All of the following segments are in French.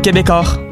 Québecor.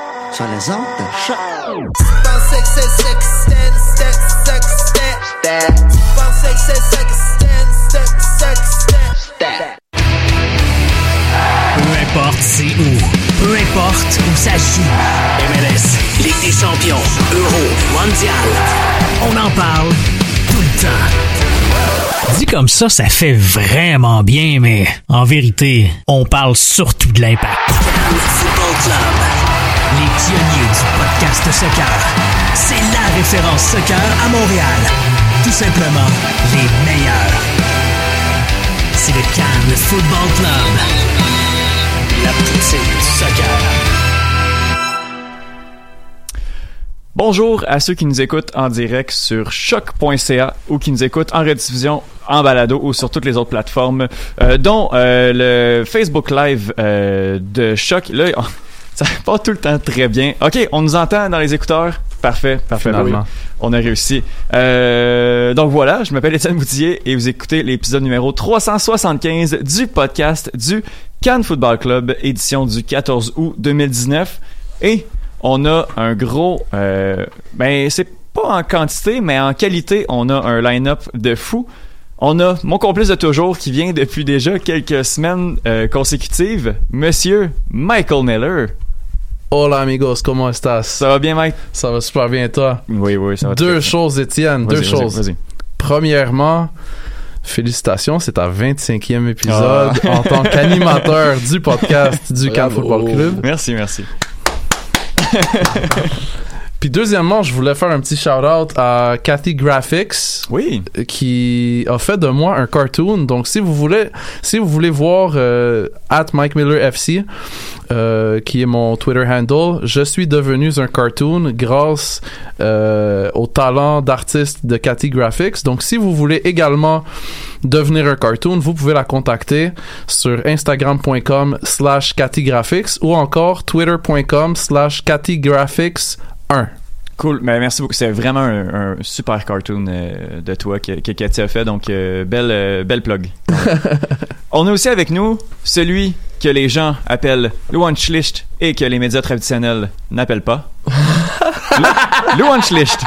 sur les ondes de choc. Peu importe c'est où, peu importe où ça joue. MLS, Ligue des champions, Euro, Mondial. On en parle tout le temps. Dit comme ça, ça fait vraiment bien, mais en vérité, on parle surtout de l'impact. Football Club. Les pionniers du podcast soccer. C'est la référence soccer à Montréal. Tout simplement les meilleurs. C'est le Cannes Football Club. La poutine du soccer. Bonjour à ceux qui nous écoutent en direct sur choc.ca ou qui nous écoutent en rediffusion en balado ou sur toutes les autres plateformes, euh, dont euh, le Facebook Live euh, de Choc. Ça va pas tout le temps très bien. Ok, on nous entend dans les écouteurs. Parfait, parfait. Oui. On a réussi. Euh, donc voilà, je m'appelle Étienne Boutillier et vous écoutez l'épisode numéro 375 du podcast du Cannes Football Club, édition du 14 août 2019. Et on a un gros... Euh, ben, c'est pas en quantité, mais en qualité, on a un line-up de fou. On a mon complice de toujours qui vient depuis déjà quelques semaines euh, consécutives, Monsieur Michael Miller. Hola amigos, comment estás? Ça va bien, Mike? Ça va super bien toi? Oui, oui, ça va très Deux bien. choses Étienne, deux Vas-y, vas-y, choses. Vas-y. Premièrement, félicitations, c'est ta 25e épisode Ah. en tant qu'animateur du podcast du Cannes. Football Club. Merci, merci. Puis deuxièmement, je voulais faire un petit shout-out à Cathy Graphics. Oui. qui a fait de moi un cartoon. Donc, si vous voulez, si vous voulez voir euh, at Mike Miller FC, euh, qui est mon Twitter handle, je suis devenu un cartoon grâce euh, au talent d'artiste de Cathy Graphics. Donc, si vous voulez également devenir un cartoon, vous pouvez la contacter sur instagram.com slash Cathy Graphics ou encore twitter.com slash Cathy Graphics 1. Cool, mais merci beaucoup. C'est vraiment un, un super cartoon euh, de toi que, que Cathy a fait, donc euh, belle, euh, belle plug. On a aussi avec nous celui que les gens appellent Luanschlicht et que les médias traditionnels n'appellent pas. Luanschlicht.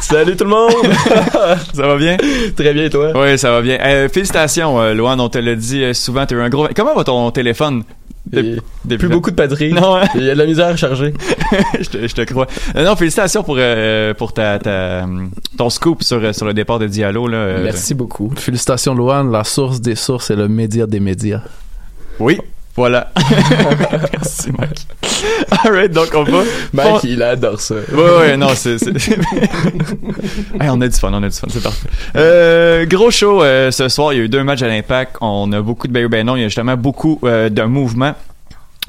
Salut tout le monde! Ça va bien? Très bien, toi? Oui, ça va bien. Euh, félicitations, Luan, on te l'a dit souvent, t'as eu un gros... Comment va ton téléphone? Dep- depuis Plus beaucoup de batterie. Non, hein? Il y a de la misère à charger. je, te, je te crois. Euh, non, félicitations pour, euh, pour ta, ta, ton scoop sur, euh, sur le départ de Diallo. Là, euh, Merci beaucoup. Félicitations, Loan, la source des sources et le média des médias. Oui, Voilà. Merci, Mike. Alright, donc on va. Mike, il adore ça. Ouais, ouais, non, c'est. c'est- Hey, on a du fun, on a du fun, c'est parfait. Euh, gros show euh, ce soir, il y a eu deux matchs à l'impact. On a beaucoup de ben, ben non, il y a justement beaucoup euh, de mouvements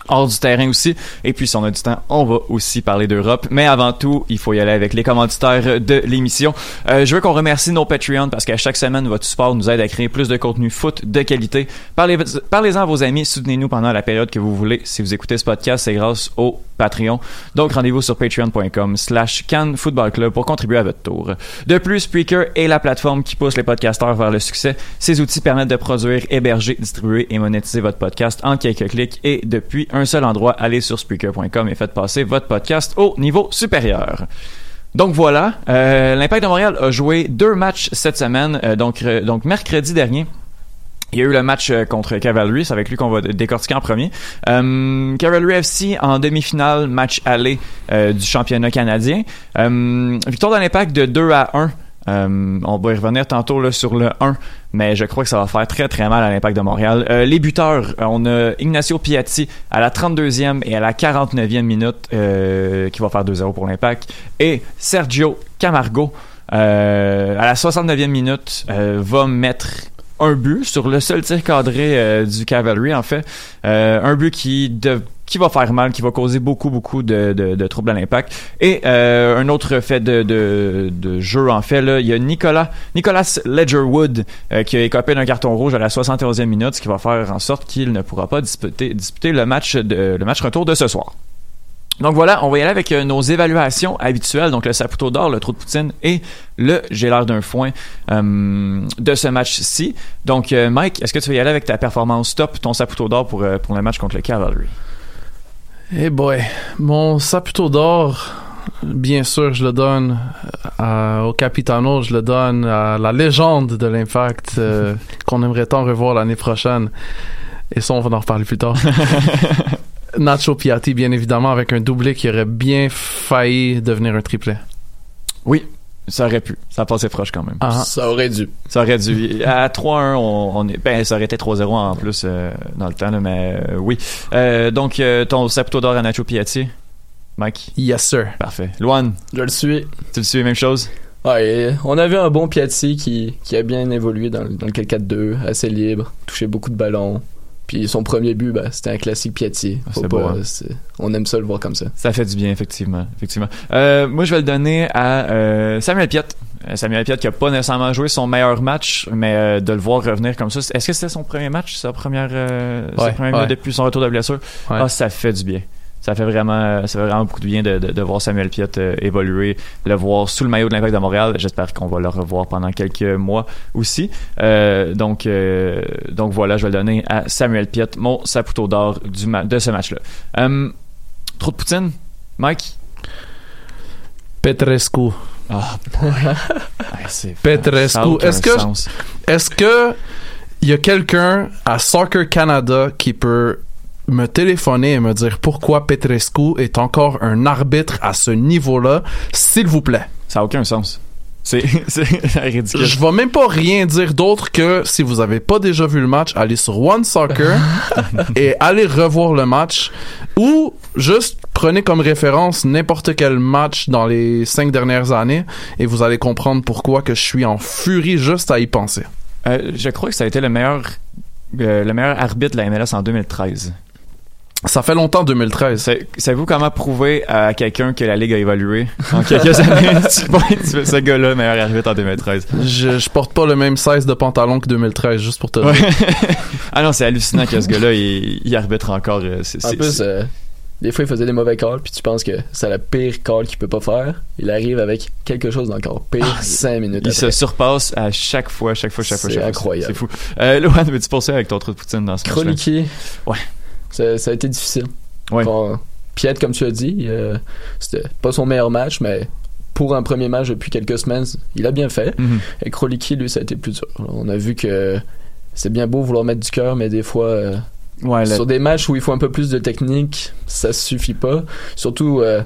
hors du terrain aussi. Et puis, si on a du temps, on va aussi parler d'Europe. Mais avant tout, il faut y aller avec les commanditaires de l'émission. Euh, je veux qu'on remercie nos Patreons parce qu'à chaque semaine, votre support nous aide à créer plus de contenu foot de qualité. Parlez, parlez-en à vos amis, soutenez-nous pendant la période que vous voulez. Si vous écoutez ce podcast, c'est grâce au Patreon. Donc, rendez-vous sur patreon.com slash Cannes Football Club pour contribuer à votre tour. De plus, Spreaker est la plateforme qui pousse les podcasteurs vers le succès. Ces outils permettent de produire, héberger, distribuer et monétiser votre podcast en quelques clics et depuis un seul endroit, allez sur Spreaker.com et faites passer votre podcast au niveau supérieur. Donc voilà, euh, l'Impact de Montréal a joué deux matchs cette semaine. Euh, donc, euh, donc mercredi dernier, il y a eu le match contre Cavalry, c'est avec lui qu'on va décortiquer en premier. Cavalry FC en demi-finale, match aller du championnat canadien. Victoire de l'Impact de 2 à 1. Euh, on va y revenir tantôt sur le 1, mais je crois que ça va faire très très mal à l'Impact de Montréal. Euh, les buteurs, euh, on a Ignacio Piatti à la 32e et à la 49e minute qui va faire 2-0 pour l'Impact. Et Sergio Camargo à la 69e minute va mettre un but sur le seul tir cadré du Cavalry en fait un but qui de- qui va faire mal qui va causer beaucoup beaucoup de, de, de troubles à l'impact et euh, un autre fait de, de, de jeu en fait là il y a Nicolas Nicolas Ledgerwood euh, qui a écopé d'un carton rouge à la 71e minute ce qui va faire en sorte qu'il ne pourra pas disputer, disputer le match de, le match retour de ce soir donc voilà, on va y aller avec euh, nos évaluations habituelles, donc le Saputo d'or, le trou de poutine et le j'ai l'air d'un foin euh, de ce match-ci. Donc euh, Mike, est-ce que tu vas y aller avec ta performance top, ton Saputo d'or pour, euh, pour le match contre le Cavalry? Eh boy, mon Saputo d'or, bien sûr, je le donne à- au Capitano, je le donne à la légende de l'Impact euh, qu'on aimerait tant revoir l'année prochaine. Et ça, on va en reparler plus tard. Nacho Piatti, bien évidemment, avec un doublé qui aurait bien failli devenir un triplé. Oui, ça aurait pu. Ça passait proche quand même. Ah, Ça aurait dû. Ça aurait dû. À 3-1, on, on est, ben, ça aurait été 3-0 en plus euh, dans le temps, là, mais euh, oui. Euh, donc, euh, ton Saputo d'or à Nacho Piatti, Mike? yes, sir. Parfait. Luan, Je le suis. tu le suis, même chose? Ouais, on avait un bon Piatti qui, qui a bien évolué dans, le- dans le 4-4-2, assez libre, touchait beaucoup de ballons. Puis son premier but, bah, c'était un classique Piatti. Ah, pas- beau, hein. c'est- On aime ça le voir comme ça. Ça fait du bien, effectivement. effectivement. Euh, moi, je vais le donner à euh, Samuel Piet. Euh, Samuel Piet qui a pas nécessairement joué son meilleur match, mais euh, de le voir revenir comme ça. Est-ce que c'était son premier match, sa première, euh, sa Ouais, première ouais. minute depuis son retour de blessure? Ouais. Ah, ça fait du bien. Ça fait vraiment, ça fait vraiment beaucoup de bien de, de, de voir Samuel Piet euh, évoluer, le voir sous le maillot de l'Impact de Montréal. J'espère qu'on va le revoir pendant quelques mois aussi. Euh, donc, euh, donc voilà, je vais le donner à Samuel Piet, mon saputo d'or du de ce match-là. Euh, trop de poutine, Mike? Petrescu. Ah, Petrescu. Est-ce que-. Est-ce que il y a quelqu'un à Soccer Canada qui peut me téléphoner et me dire pourquoi Petrescu est encore un arbitre à ce niveau-là, s'il vous plaît? Ça a aucun sens. C'est c'est ridicule. Je vais même pas rien dire d'autre que si vous avez pas déjà vu le match, allez sur One Soccer et allez revoir le match ou juste prenez comme référence n'importe quel match dans les cinq dernières années et vous allez comprendre pourquoi que je suis en furie juste à y penser. Euh, je crois que ça a été le meilleur, euh, le meilleur arbitre de la MLS en 2013. Ça fait longtemps 2013. C'est- Savez-vous comment prouver à quelqu'un que la Ligue a évolué? En quelques années? tu vois, tu fais ce gars-là, meilleur arbitre en 2013. Je, je porte pas le même size de pantalon que 2013, juste pour te Ouais. dire. ah non, c'est hallucinant que ce gars-là, il, il arbitre encore. euh, c'est- En plus, euh, des fois, il faisait des mauvais calls, puis tu penses que c'est le pire call qu'il peut pas faire. Il arrive avec quelque chose d'encore pire, cinq minutes il après. se surpasse à chaque fois, chaque fois, chaque fois. C'est chaque fois. incroyable. C'est fou. Euh, Lohan, veux-tu poursuivre avec ton trou de poutine dans ce match-là? Kroliki. Ouais. Ça, ça a été difficile. Ouais. Bon, Piet, comme tu as dit, euh, c'était pas son meilleur match, mais pour un premier match depuis quelques semaines, il a bien fait. Mhm. Et Kroliki, lui, ça a été plus dur. On a vu que c'est bien beau vouloir mettre du cœur, mais des fois, euh, Ouais, sur des matchs où il faut un peu plus de technique, ça suffit pas. Surtout, euh,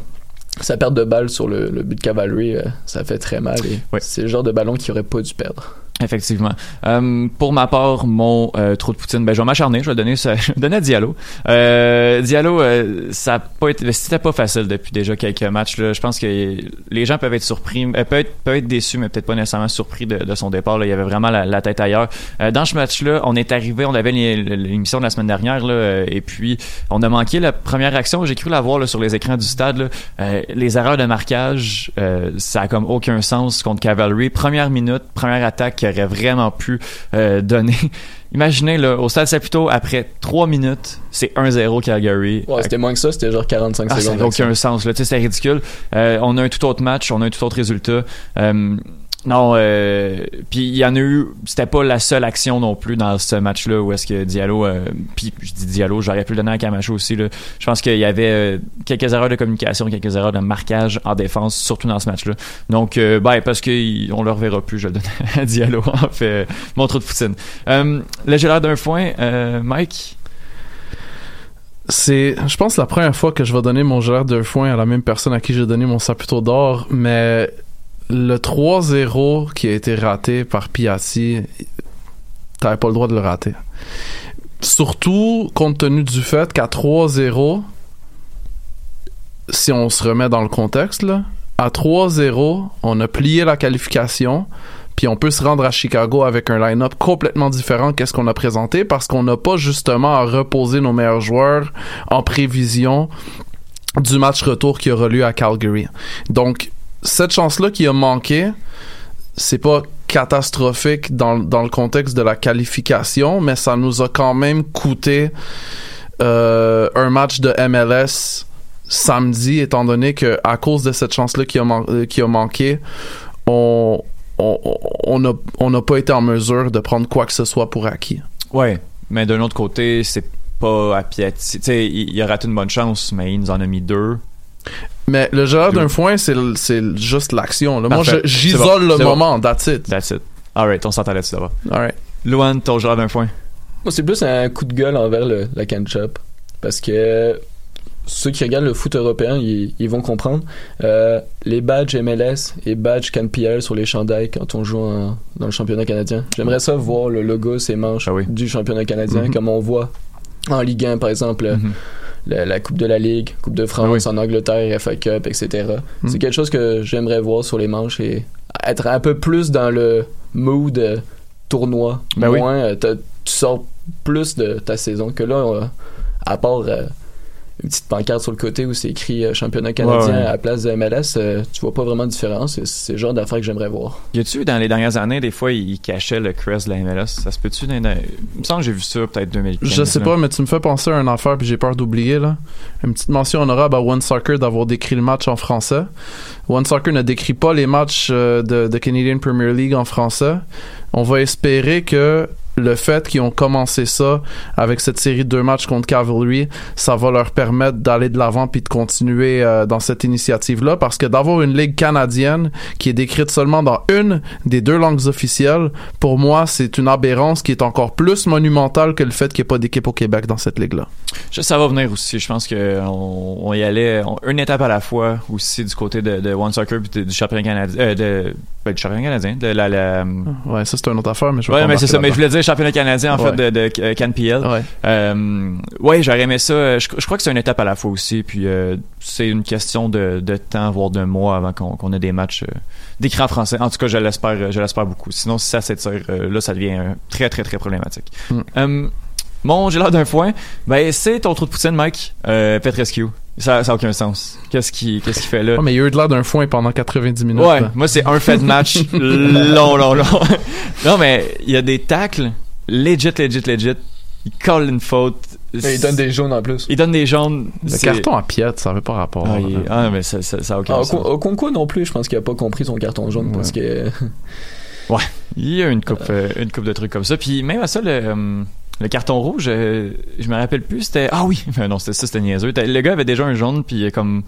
sa perte de balle sur le, le but de Cavalry, euh, ça fait très mal. et Ouais. C'est le genre de ballon qu'il aurait pas dû perdre. Effectivement. Euh, pour ma part, mon euh, trou de poutine, ben je vais m'acharner, je vais donner donner à Diallo. Euh, Diallo, euh, ça a pas été, c'était pas facile depuis déjà quelques matchs. Là. Je pense que les gens peuvent être surpris, euh, peuvent être, peuvent être déçus, mais peut-être pas nécessairement surpris de, son départ. Là. Il y avait vraiment la, tête ailleurs. Euh, dans ce match-là, on est arrivé, on avait l'é- l'émission de la semaine dernière, là, et puis on a manqué la première action. J'ai cru la voir là, sur les écrans du stade. là. Les erreurs de marquage, ça a comme aucun sens contre Cavalry. Première minute, première attaque aurait vraiment pu euh, donner. Imaginez, là, au stade Saputo, après 3 minutes, c'est 1-0 Calgary. Ouais, c'était moins que ça, c'était genre 45 Ah, ça secondes. n'a aucun sens. Là. Tu sais, C'est ridicule. Euh, on a un tout autre match, on a un tout autre résultat. Euh, non, euh, puis il y en a eu. C'était pas la seule action non plus dans ce match-là où est-ce que Diallo. Euh, puis je dis Diallo, j'aurais pu le donner à Camacho aussi. Là. Je pense qu'il y avait euh, quelques erreurs de communication, quelques erreurs de marquage en défense, surtout dans ce match-là. Donc, ben, parce qu'on le reverra plus, je le donne à Diallo. En fait, mon trou de poutine. Euh, là, j'ai l'air d'un foin. Mike? C'est, je pense, la première fois que je vais donner mon gérard de foin à la même personne à qui j'ai donné mon saputo d'or, mais le 3-0 qui a été raté par Piatti, t'avais pas le droit de le rater. Surtout compte tenu du fait qu'à 3-0, si on se remet dans le contexte, à 3-0, on a plié la qualification, puis on peut se rendre à Chicago avec un line-up complètement différent qu'est-ce qu'on a présenté parce qu'on n'a pas justement à reposer nos meilleurs joueurs en prévision du match retour qui aura lieu à Calgary. Donc, cette chance-là qui a manqué, c'est pas catastrophique dans, dans le contexte de la qualification, mais ça nous a quand même coûté euh, un match de MLS samedi, étant donné que à cause de cette chance-là qui a, euh, qui a manqué, on on on n'a on n'a pas été en mesure de prendre quoi que ce soit pour acquis. Ouais, mais d'un autre côté, c'est pas à il, il a raté une bonne chance, mais il nous en a mis deux. Mais le gérard d'un foin, c'est juste l'action. Moi, j'isole bon, le c'est bon. moment. That's it. That's it. Alright, on s'entend là-dessus d'abord. Alright. Luan, ton genre d'un foin? Moi, c'est plus un coup de gueule envers le, la can shop. Parce que ceux qui regardent le foot européen, ils, ils vont comprendre. Euh, les badges MLS et badges CanPL sur les chandails quand on joue en- dans le championnat canadien. J'aimerais ça voir le logo, ces manches Ah oui. du championnat canadien, Mhm. comme on voit en Ligue 1, par exemple. Mhm. La, la Coupe de la Ligue, Coupe de France en Angleterre, FA Cup, etc. Mm. C'est quelque chose que j'aimerais voir sur les manches et être un peu plus dans le mood euh, tournoi. Ben. Moins, euh, tu sors plus de ta saison que là, euh, à part une petite pancarte sur le côté où c'est écrit euh, championnat canadien Ouais, ouais. à la place de MLS, euh, tu vois pas vraiment de différence. C'est le genre d'affaires que j'aimerais voir. Y a-tu, dans les dernières années, des fois, il cachait le crest de la MLS? Ça se peut-tu? Dans, dans- Il me semble que j'ai vu ça peut-être 2015. Je sais là. pas, mais tu me fais penser à une affaire puis j'ai peur d'oublier là. Une petite mention honorable à One Soccer d'avoir décrit le match en français. One Soccer ne décrit pas les matchs euh, de, de Canadian Premier League en français. On va espérer que le fait qu'ils ont commencé ça avec cette série de deux matchs contre Cavalry, ça va leur permettre d'aller de l'avant puis de continuer euh, dans cette initiative-là parce que d'avoir une ligue canadienne qui est décrite seulement dans une des deux langues officielles, pour moi, c'est une aberrance qui est encore plus monumentale que le fait qu'il n'y ait pas d'équipe au Québec dans cette ligue-là. Ça va venir aussi. Je pense qu'on on y allait une étape à la fois aussi du côté de, One Soccer puis du championnat canadien. Euh, ben, du championnat canadien. De la, la- Ouais, ça c'est une autre affaire, mais je Ouais, mais c'est ça. Mais je voulais dire championnat canadien, en Ouais. fait, de, de, euh, CanPL. Ouais. Euh, ouais, j'aurais aimé ça. Je, je crois que c'est une étape à la fois aussi. Puis euh, c'est une question de, de temps, voire de mois avant qu'on ait des matchs euh, d'écran français. En tout cas, je l'espère, je l'espère beaucoup. Sinon, si ça s'étire, euh, là, ça devient euh, très, très, très problématique. Mm. Euh, mon j'ai l'air d'un foin. Ben, c'est ton trou de poutine, Mike. Euh, Petrescu. Ça, ça a aucun sens. Qu'est-ce qui, qu'est-ce qu'il fait là? Ouais, mais il y a eu de l'air d'un foin pendant 90 minutes. Ouais, là. moi c'est un fait de match long, long, long. non, mais il y a des tacles legit, legit, legit. Il colle une faute. Et ils donnent des jaunes en plus. Il donne des jaunes. Le carton à piètre, ça avait pas rapport. Ah, il- ah, mais ça, ça, ça a aucun Ah, sens. Oco- Okonkwo non plus, je pense qu'il a pas compris son carton jaune Ouais. parce que Il y a une coupe, euh, une coupe de trucs comme ça. Puis même à ça, le, euh, le carton rouge, euh, je me rappelle plus, c'était... Ah oui! Non, c'était ça, c'était niaiseux. Le gars avait déjà un jaune, puis il a comme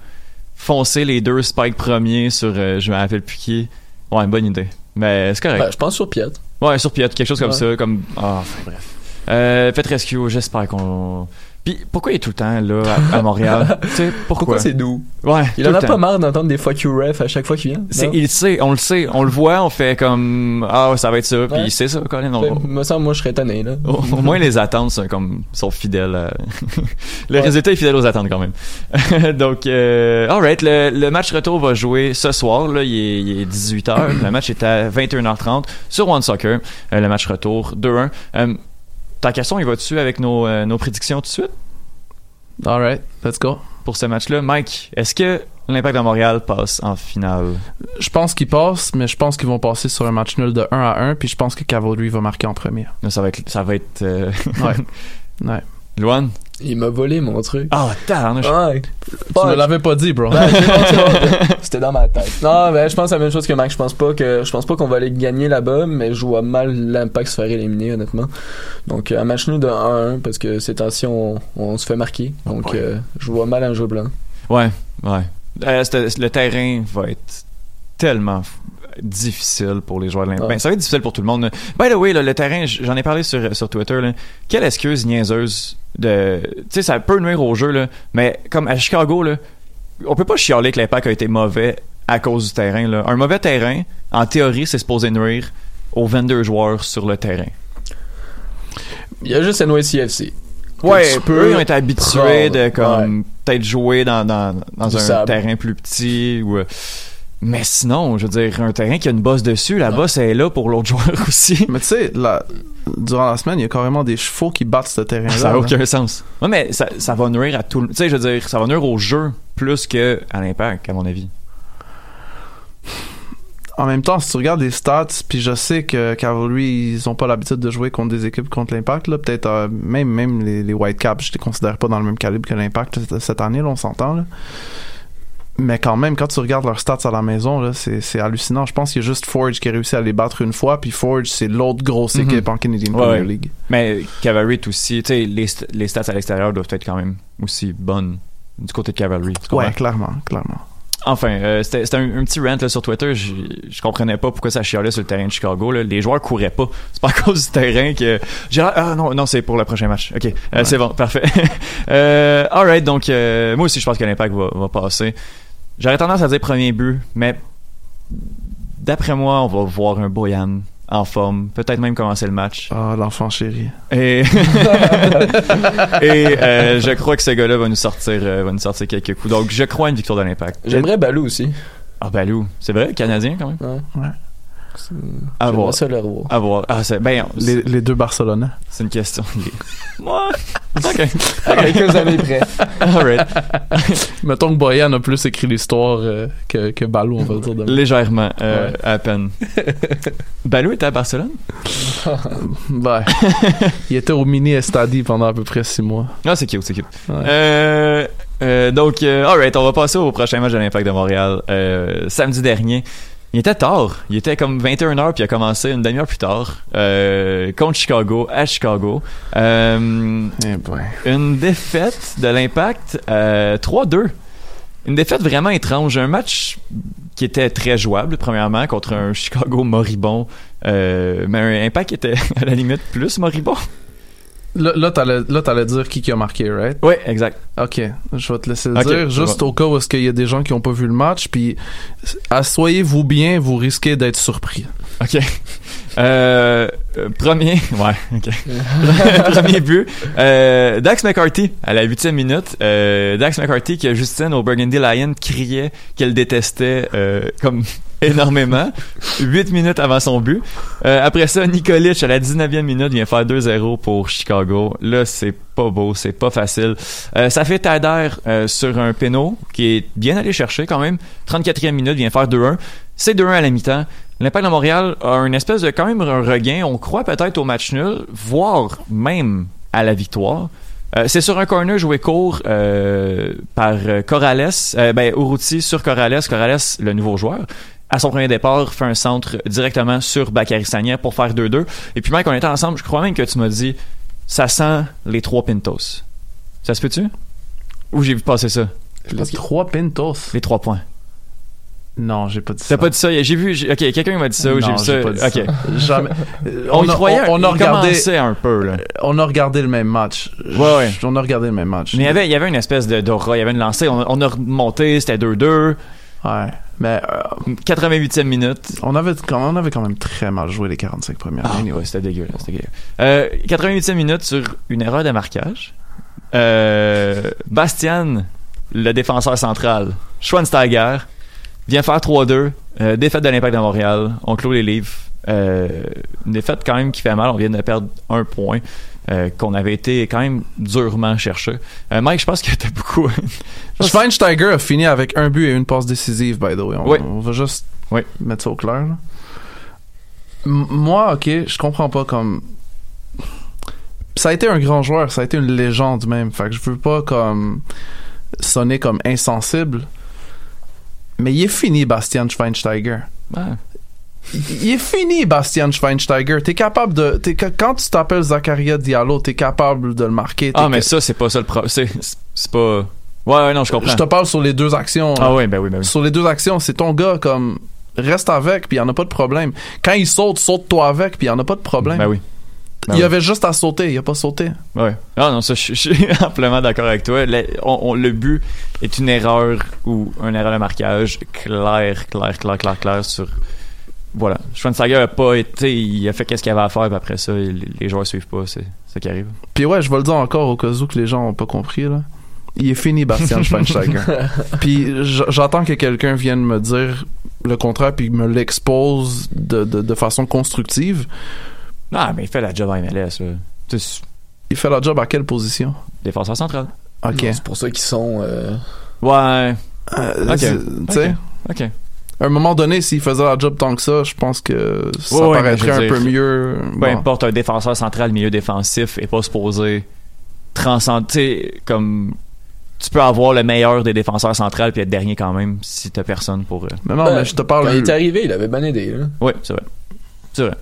foncé les deux spikes premiers sur... euh, je me rappelle plus qui. Ouais, bonne idée. Mais c'est correct. ben, je pense sur Piet. Ouais, sur pied, quelque chose comme Ouais. ça, comme... Ah, enfin bref. Euh, Pet Rescue, j'espère qu'on. Puis pourquoi il est tout le temps là à, à Montréal? Tu sais pourquoi, Pourquoi c'est doux? Ouais. Il en a pas marre d'entendre des fuck you ref à chaque fois qu'il vient? C'est, il sait, on le sait, on le voit, on fait comme ah ça va être ça, puis Ouais. c'est ça, Colin. on- me semble, moi, je serais étonné, là. Au, au moins les attentes sont comme sont fidèles. à- le résultat est fidèle aux attentes quand même. Donc, euh, alright, le, le match retour va jouer ce soir. Là, il est, il est 18h. le match est à 21h30 sur One Soccer. Euh, le match retour 2-1. Euh, ta question, il va dessus avec nos, euh, nos prédictions tout de suite? Alright, let's go. pour ce match-là. Mike, est-ce que l'Impact de Montréal passe en finale? Je pense qu'ils passent, mais je pense qu'ils vont passer sur un match nul de 1 à 1, puis je pense que Cavalry va marquer en premier. Ça va être, ça va être. Euh... Ouais. Ouais. Luan? Il m'a volé mon truc. Ah, tabarnouche. Ouais. Tu me l'avais pas dit, bro. Ben. C'était dans ma tête. Non, ben, je pense la même chose que Mac. Je pense pas que, je pense pas qu'on va aller gagner là-bas, mais je vois mal l'impact se faire éliminer, honnêtement. Donc, un match nul de 1-1, parce que ces temps-ci, on, on se fait marquer. Donc, Ouais. euh, je vois mal un jeu blanc. Ouais, ouais. Euh, le terrain va être tellement difficile pour les joueurs de l'Impact. Ouais. Ben, ça va être difficile pour tout le monde. By the way, là, le terrain, j'en ai parlé sur, sur Twitter. Là. Quelle excuse niaiseuse de. Tu sais, ça peut nuire au jeu, là, mais comme à Chicago, là, on peut pas chialer que l'Impact a été mauvais à cause du terrain. Là. Un mauvais terrain, en théorie, c'est supposé nuire aux 22 joueurs sur le terrain. Il y a juste NYCFC. Ouais, peu ils ont été habitués prendre, de comme peut-être jouer dans, dans, un terrain plus petit ou euh, mais sinon, je veux dire, un terrain qui a une bosse dessus, la bosse elle est là pour l'autre joueur aussi. Mais tu sais, la- durant la semaine, il y a carrément des chevaux qui battent ce terrain-là. Ça n'a là. aucun sens. Ouais, mais ça, ça va nuire à tout le Tu sais, je veux dire, ça va nuire au jeu plus que à l'impact, à mon avis. En même temps, si tu regardes les stats, puis je sais que Cavalry, ils ont pas l'habitude de jouer contre des équipes contre l'Impact, là. Peut-être, euh, même, même les, les Whitecaps, je les considère pas dans le même calibre que l'Impact cette- cette année, là, on s'entend, là. Mais quand même, quand tu regardes leurs stats à la maison, là, c'est, c'est hallucinant. Je pense qu'il y a juste Forge qui a réussi à les battre une fois, puis Forge, c'est l'autre grosse Mhm. équipe en Canadian Ouais, Premier ouais. League. Mais Cavalry est aussi, tu sais, les, les stats à l'extérieur doivent être quand même aussi bonnes du côté de Cavalry. Ouais, clairement, clairement. Enfin, euh, c'était un, un petit rant là, sur Twitter. Je, je comprenais pas pourquoi ça chialait sur le terrain de Chicago. Là. Les joueurs couraient pas. C'est pas à cause du terrain que. Ah non non c'est pour le prochain match. Ok, euh, c'est bon, parfait. euh, alright, donc euh, moi aussi je pense que l'impact va, va passer. J'aurais tendance à dire premier but, mais d'après moi on va voir un Boyan en forme, peut-être même commencer le match. Ah, l'enfant chéri. Et, et euh, je crois que ce gars-là va nous sortir, euh, va nous sortir quelques coups. Donc je crois à une victoire de l'impact. J'aimerais Balou aussi. Ah, Balou. C'est vrai, Canadien quand même? Ouais. Ouais. C'est- À voir. ça le revoir. À voir. Ah, c'est, ben, Les, les deux Barcelonais. c'est une question. Moi. Ok. Années près. Alright. Mettons que Boyan a plus écrit l'histoire euh, que, que Balou, on va le dire. Légèrement, euh, Ouais. à peine. Balou était à Barcelone? Ouais. il était au mini Estadi pendant à peu près six mois. Ah, c'est cute, c'est cute. Ouais. Euh, euh, donc, euh, alright, on va passer au prochain match de l'Impact de Montréal. Euh, samedi dernier. Il était tard. Il était comme 21h, puis il a commencé une demi-heure plus tard. Euh, contre Chicago, à Chicago. Euh, Eh. Une défaite de l'Impact euh, 3-2. Une défaite vraiment étrange. Un match qui était très jouable, premièrement, contre un Chicago moribond. Euh, mais un Impact qui était à la limite plus moribond. Là, là, t'allais, dire qui qui a marqué, right? Oui, exact. Ok, je vais te laisser le dire, juste au cas où est-ce qu'il y a des gens qui ont pas vu le match, puis assoyez-vous bien, vous risquez d'être surpris. OK. Euh, premier, ouais, OK. premier but, euh, Dax McCarthy à la huitième minute. Euh, Dax McCarthy que Justine au Burgundy Lion criait qu'elle détestait comme énormément. Huit minutes avant son but. Euh, après ça, Nikolic à la 19e minute vient faire 2-0 pour Chicago. Là, c'est pas beau, c'est pas facile. Euh, ça fait Tader euh, sur un péno qui est bien allé chercher quand même. 34e minute vient faire 2-1. C'est 2-1 à la mi-temps. L'Impact de Montréal a une espèce de quand même un regain. On croit peut-être au match nul, voire même à la victoire. Euh, c'est sur un corner joué court euh, par Corrales, euh, ben sur Corrales, Corrales le nouveau joueur. À son premier départ, fait un centre directement sur Bakary Sagna pour faire 2-2. Et puis Mike, on était ensemble, je crois même que tu m'as dit ça sent les trois Pintos. Ça se peut-tu? Ou j'ai vu passer ça? Les trois Pintos. Les trois points. Non, j'ai pas dit ça. T'as pas dit ça? J'ai vu, j'ai- ok, quelqu'un m'a dit ça ou j'ai vu ça? pas dit ok. ça. Jamais. Euh, On, y a- croyait, on, on a regardé, un peu, là. on a regardé le même match. Ouais, ouais. On a regardé le même match. Mais il y avait, il y avait une espèce de d'aura, il y avait une lancée. On, on a remonté, c'était 2-2. Ouais. Mais euh, 88e minute. on avait, quand- on avait quand même très mal joué les 45 premières Ah, minutes. ouais, c'était dégueu, là, c'était dégueu. Euh, 88e minute sur une erreur de marquage. Euh, Bastian, le défenseur central, Schweinsteiger, vient faire 3-2. Euh, défaite de l'Impact de Montréal. On clôt les livres. Euh, une défaite quand même qui fait mal. On vient de perdre un point. Euh, qu'on avait été quand même durement chercher. Euh, Mike, je pense que t'as beaucoup. Schweinsteiger a fini avec un but et une passe décisive, by the way. On, Oui. on va juste Oui. mettre ça au clair. là. Moi, ok, je comprends pas comme. Ça a été un grand joueur, ça a été une légende même. Fait que je veux pas comme sonner comme insensible. Mais il est fini, Bastian Schweinsteiger. Ouais. Il est fini, Bastian Schweinsteiger. T'es capable de. quand tu t'appelles Zakaria Diallo, t'es capable de le marquer. Ah, mais ça, c'est pas ça le problème. C'est, c'est pas. Ouais, ouais, non, je comprends. Je te parle sur les deux actions. Ah, ouais, ben oui, ben oui. Sur les deux actions, c'est ton gars, comme. Reste avec, puis il en a pas de problème. Quand il saute, saute-toi avec, puis il en a pas de problème. Ben oui. Ben il oui. avait juste à sauter, il a pas sauté. Ouais. Ah non, ça, je, suis amplement d'accord avec toi. Le, on- on- le but est une erreur ou une erreur de marquage clair, clair, clair, clair, clair sur. Voilà. Schweinsteiger a pas été. Il a fait qu'est-ce qu'il avait à faire, puis après ça, les, les joueurs suivent pas. C'est ça qui arrive. Puis ouais, je vais le dire encore au cas où que les gens ont pas compris, là. Il est fini, Bastian Schweinsteiger. puis j- j'attends que quelqu'un vienne me dire le contraire, puis me l'expose de, de, de façon constructive. Non, mais il fait la job en MLS. Là. Il fait la job à quelle position? défenseur central. Ok. C'est pour ça qu'ils sont. euh, Ouais. Euh, Ok. Tu sais, Ok. À un moment donné, s'il faisait la job tant que ça, je pense que ça Ouais, paraîtrait un peu mieux. Peu Bon. importe, un défenseur central, milieu défensif, est pas supposé transcender. tu sais, comme. Tu peux avoir le meilleur des défenseurs centrales puis être dernier quand même si t'as personne pour. euh, Mais non, ben, mais je te parle. Quand il est arrivé, il avait bien aidé. Là. Oui, c'est vrai. C'est vrai.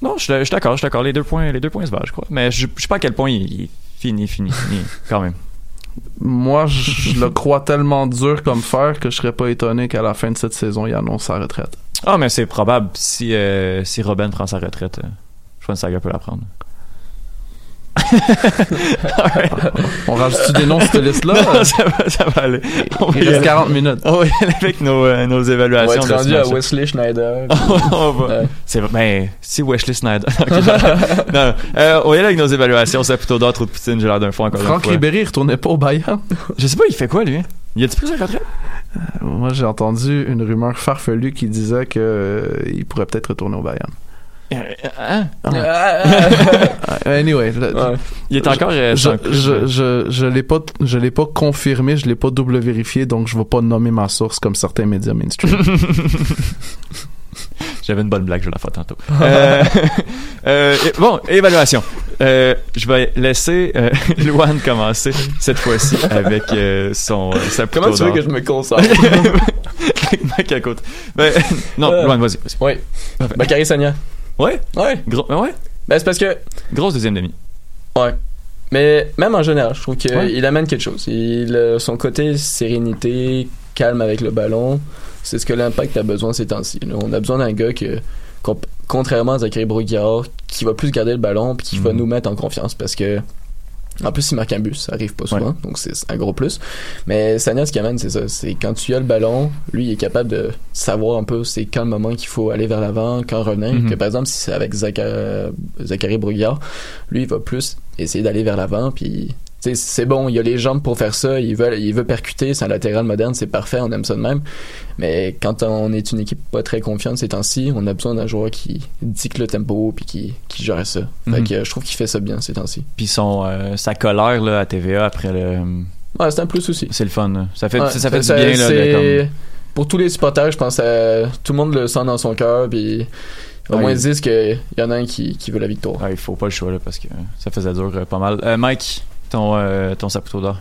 Non, je suis je suis d'accord, je suis d'accord. Les deux points, les deux points se valent, je crois. Mais je, je sais pas à quel point il, il est fini, fini, fini, quand même. Moi, je le crois tellement dur comme fer que je serais pas étonné qu'à la fin de cette saison, il annonce sa retraite. Ah, mais c'est probable si, euh, si Robin prend sa retraite. euh, je pense que Saga peut la prendre. On rajoute des noms sur cette liste-là? Non, ça, va, ça va aller. On va Il reste aller. 40 minutes. On va y aller avec nos, euh, nos On va évaluations. être rendu à. Wesley Schneider. on va. Ouais. C'est. Ben, si Wesley j'arrête. non, non. Euh, on va y aller avec nos évaluations. C'est plutôt d'or, trop de poutine. J'ai l'air d'un fou encore Franck. Ribéry, il retournait pas au Bayern. Je sais pas, il fait quoi, lui? Il a-tu pris sa retraite? Moi, j'ai entendu une rumeur farfelue qui disait que euh, il pourrait peut-être retourner au Bayern. Euh, Hein? Euh, Anyway, le- Ouais. Il est encore. euh, je, je, je, je l'ai pas, je l'ai pas confirmé, je l'ai pas double vérifié, donc je vais pas nommer ma source comme certains médias mainstream. J'avais une bonne blague, je vais la faire tantôt. Euh, euh, bon, évaluation. Euh, je vais laisser euh, Luan commencer cette fois-ci avec euh, son euh, sa Comment tu veux que je me concentre? Avec. Ben, non, Euh. Luan, vas-y. vas-y. oui. Bakary Sagna. Ouais, Ouais. gros, ben ouais, Ben, c'est parce que. grosse deuxième demi. Ouais. Mais même en général, je trouve qu'il Ouais. amène quelque chose. Il, euh, son côté sérénité, calme avec le ballon, c'est ce que l'impact a besoin ces temps-ci. On a besoin d'un gars que, contrairement à Zachary Broguillard, qui va plus garder le ballon puis qui va Mhm. nous mettre en confiance parce que en plus, il marque un but, ça arrive pas souvent, donc c'est un gros plus. Mais Sanya, ce qu'il amène, c'est ça. C'est quand tu as le ballon, lui, il est capable de savoir un peu c'est quand le moment qu'il faut aller vers l'avant, quand revenir. Mhm. Que par exemple, si c'est avec Zachary, Zachary lui, il va plus essayer d'aller vers l'avant, puis c'est bon, il a les jambes pour faire ça, il veut, il veut percuter, c'est un latéral moderne, c'est parfait, on aime ça de même. Mais quand on est une équipe pas très confiante ces temps-ci, on a besoin d'un joueur qui dicte le tempo puis qui, qui gère ça. Fait Mhm. que euh, je trouve qu'il fait ça bien ces temps-ci. Puis son, euh, sa colère là, à TVA après le. Ouais, c'est un plus aussi. C'est le fun. Ça fait, Ouais, ça fait du ça- bien. Là, de c'est- comme... Pour tous les supporters, je pense que tout le monde le sent dans son cœur, puis au Ouais. moins ils disent qu'il y en a un qui, qui veut la victoire. Ouais, il faut pas le choix là, parce que ça faisait dur euh, pas mal. Euh, Mike, ton, euh, ton sapoteau d'or?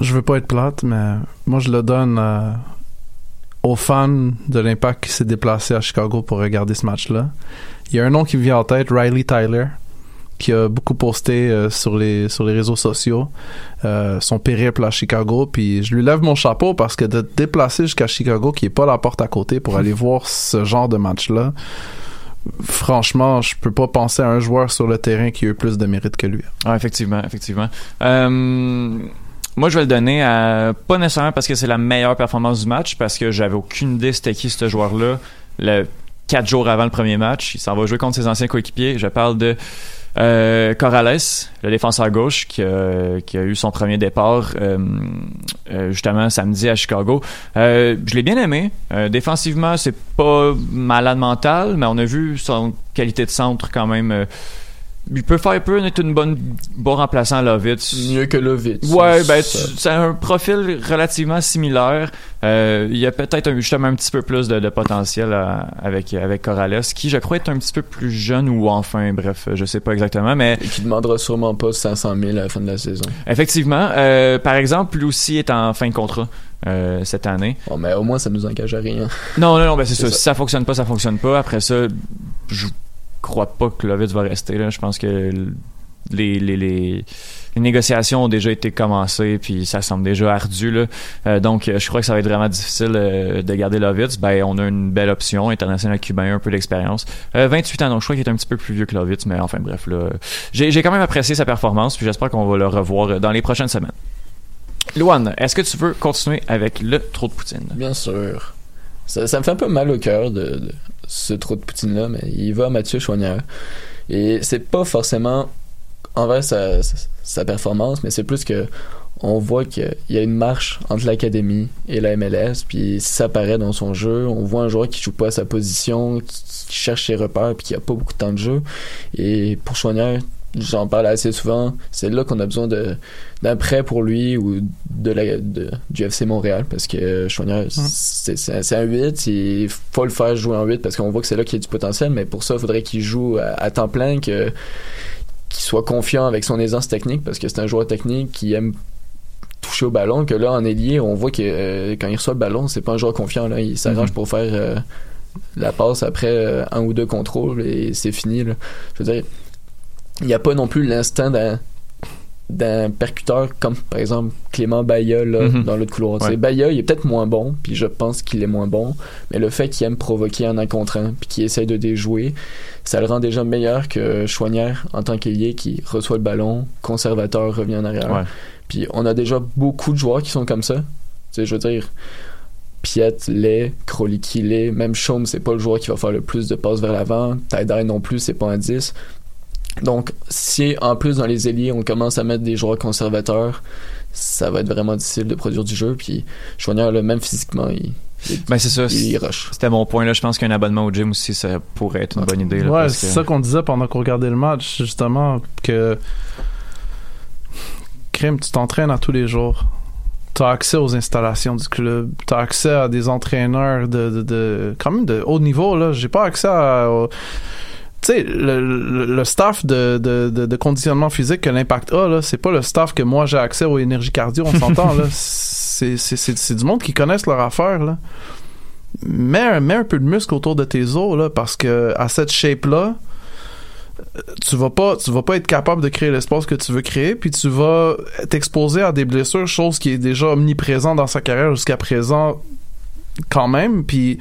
je veux pas être plate, mais moi, je le donne euh, aux fans de l'Impact qui s'est déplacé à Chicago pour regarder ce match-là. Il y a un nom qui me vient en tête, Riley Tyler, qui a beaucoup posté euh, sur les sur les réseaux sociaux euh, son périple à Chicago. Puis je lui lève mon chapeau parce que de te déplacer jusqu'à Chicago, qui est pas la porte à côté, pour aller voir ce genre de match-là, franchement, je peux pas penser à un joueur sur le terrain qui a eu plus de mérite que lui. Ah, effectivement, effectivement. Euh, moi, je vais le donner à pas nécessairement parce que c'est la meilleure performance du match, parce que j'avais aucune idée c'était qui ce joueur-là. Le quatre jours avant le premier match, il s'en va jouer contre ses anciens coéquipiers. Je parle de euh, Corrales, le défenseur gauche, qui a, qui a eu son premier départ euh, euh, justement samedi à Chicago. Euh, je l'ai bien aimé. Euh, défensivement, c'est pas malade mental, mais on a vu son qualité de centre quand même. Il peut faire peu, être une bonne bon remplaçant à Lovitz. Mieux que Lovitz. Ouais, ben c'est un profil relativement similaire. Euh, il y a peut-être un- justement un petit peu plus de, de potentiel à- avec avec Corrales, qui je crois est un petit peu plus jeune ou enfin, bref, je sais pas exactement, mais Et qui demandera sûrement pas 500 000 à la fin de la saison. effectivement, euh, par exemple, lui aussi est en fin de contrat euh, cette année. Bon, mais au moins, ça nous engage à rien. Non, non, non, ben c'est C'est ça. ça. Si ça fonctionne pas, ça fonctionne pas. Après ça, je crois pas que Lovitz va rester. Je pense que les, négociations ont déjà été commencées, puis ça semble déjà ardu. Euh, donc, euh, je crois que ça va être vraiment difficile euh, de garder Lovitz. Ben, on a une belle option, international cubain, un peu d'expérience. Euh, 28 ans, donc je crois qu'il est un petit peu plus vieux que Lovitz, mais enfin bref, j'ai quand même apprécié sa performance, puis j'espère qu'on va le revoir dans les prochaines semaines. Luan, est-ce que tu veux continuer avec le trou de poutine? Bien sûr. Ça, me fait un peu mal au cœur de ce trou de poutine-là, mais il va à Mathieu Choignard. Et c'est pas forcément envers sa, sa, performance, mais c'est plus que on voit qu'il y a une marche entre l'académie et la MLS, puis ça paraît dans son jeu. On voit un joueur qui joue pas à sa position, qui, cherche ses repères, puis qui a pas beaucoup de temps de jeu. Et pour Choignard, j'en parle assez souvent, c'est là qu'on a besoin d'un prêt pour lui ou de la de, du FC Montréal parce que Choignard c'est c'est c'est un 8 il faut le faire jouer en 8 parce qu'on voit que c'est là qu'il y a du potentiel. Mais pour ça il faudrait qu'il joue à, à temps plein que qu'il soit confiant avec son aisance technique parce que c'est un joueur technique qui aime toucher au ballon que là en ailier on voit que euh, quand il reçoit le ballon c'est pas un joueur confiant là. Il s'arrange Mhm. pour faire euh, la passe après euh, un ou deux contrôles et c'est fini là. je veux dire il n'y a pas non plus l'instant d'un d'un percuteur comme par exemple Clément Baya là, Mhm. dans l'autre couloir. Ouais. Baya, il est peut-être moins bon, puis je pense qu'il est moins bon, mais le fait qu'il aime provoquer en un contre un, puis qu'il essaye de déjouer, ça le rend déjà meilleur que Chouanière en tant qu'ailier qui reçoit le ballon, conservateur, revient en arrière. Ouais. Puis on a déjà beaucoup de joueurs qui sont comme ça. Tu sais, je veux dire, Piet, Lay, Kroliki, Lay, même Chaume, c'est pas le joueur qui va faire le plus de passes vers l'avant. Tydai non plus, c'est pas un 10. Donc, si en plus dans les ailiers, on commence à mettre des joueurs conservateurs, ça va être vraiment difficile de produire du jeu. Puis, Chouanière, là, même physiquement, il, Ben c'est ça. C'était mon point là. Je pense qu'un abonnement au gym aussi, ça pourrait être une bonne idée. Là, ouais, c'est que- ça qu'on disait pendant qu'on regardait le match, justement, que crime, tu t'entraînes à tous les jours. T'as accès aux installations du club. T'as accès à des entraîneurs de, de, de- quand même de haut niveau, là. J'ai pas accès à, tu sais, le, le, le staff de, de, de, de conditionnement physique que l'impact a, là, c'est pas le staff que moi j'ai accès aux énergies cardio, on s'entend, là. C'est, c'est, c'est, c'est du monde qui connaissent leur affaire, là. Mets, un- mets un peu de muscle autour de tes os, là, parce que à cette shape-là, tu vas pas tu vas pas être capable de créer l'espace que tu veux créer puis tu vas t'exposer à des blessures chose qui est déjà omniprésent dans sa carrière jusqu'à présent quand même puis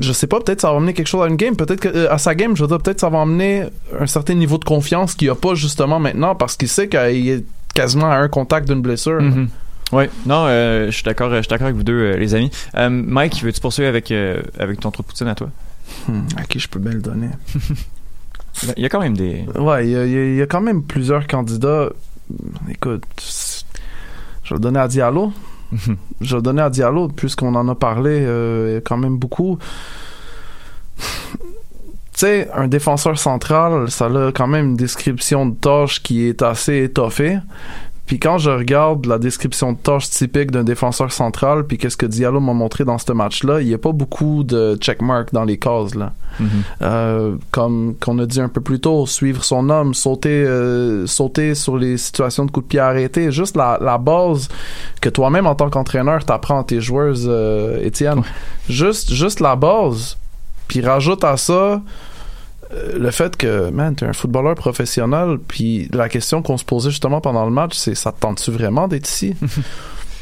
je sais pas peut-être ça va amener quelque chose à une game peut-être que euh, à sa game je veux dire peut-être ça va amener un certain niveau de confiance qu'il a pas justement maintenant parce qu'il sait qu'il est quasiment à un contact d'une blessure Mhm. Ouais, non, euh, je suis d'accord, je suis d'accord avec vous deux, euh, les amis. Euh, Mike, veux-tu poursuivre avec euh, avec ton trou de poutine à toi? Hmm, à qui je peux bien le donner? Ben, Il y a quand même des. Ouais, il y, a- y y quand même plusieurs candidats. Écoute, je vais le donner à Diallo. Je vais donner à Diallo, puisqu'on en a parlé euh, quand même beaucoup. Tu sais, un défenseur central, ça a quand même une description de tâche qui est assez étoffée. Puis quand je regarde la description de tâche typique d'un défenseur central, puis qu'est-ce que Diallo m'a montré dans ce match-là, il n'y a pas beaucoup de checkmark dans les cases, là. Mhm. Euh, comme qu'on a dit un peu plus tôt, suivre son homme, sauter, euh, sauter sur les situations de coups de pied arrêtés, juste la, la base que toi-même en tant qu'entraîneur t'apprends à tes joueurs, euh, Étienne. Juste, juste la base. Puis rajoute à ça le fait que, man, t'es un footballeur professionnel, puis la question qu'on se posait justement pendant le match, c'est ça te tente-tu vraiment d'être ici?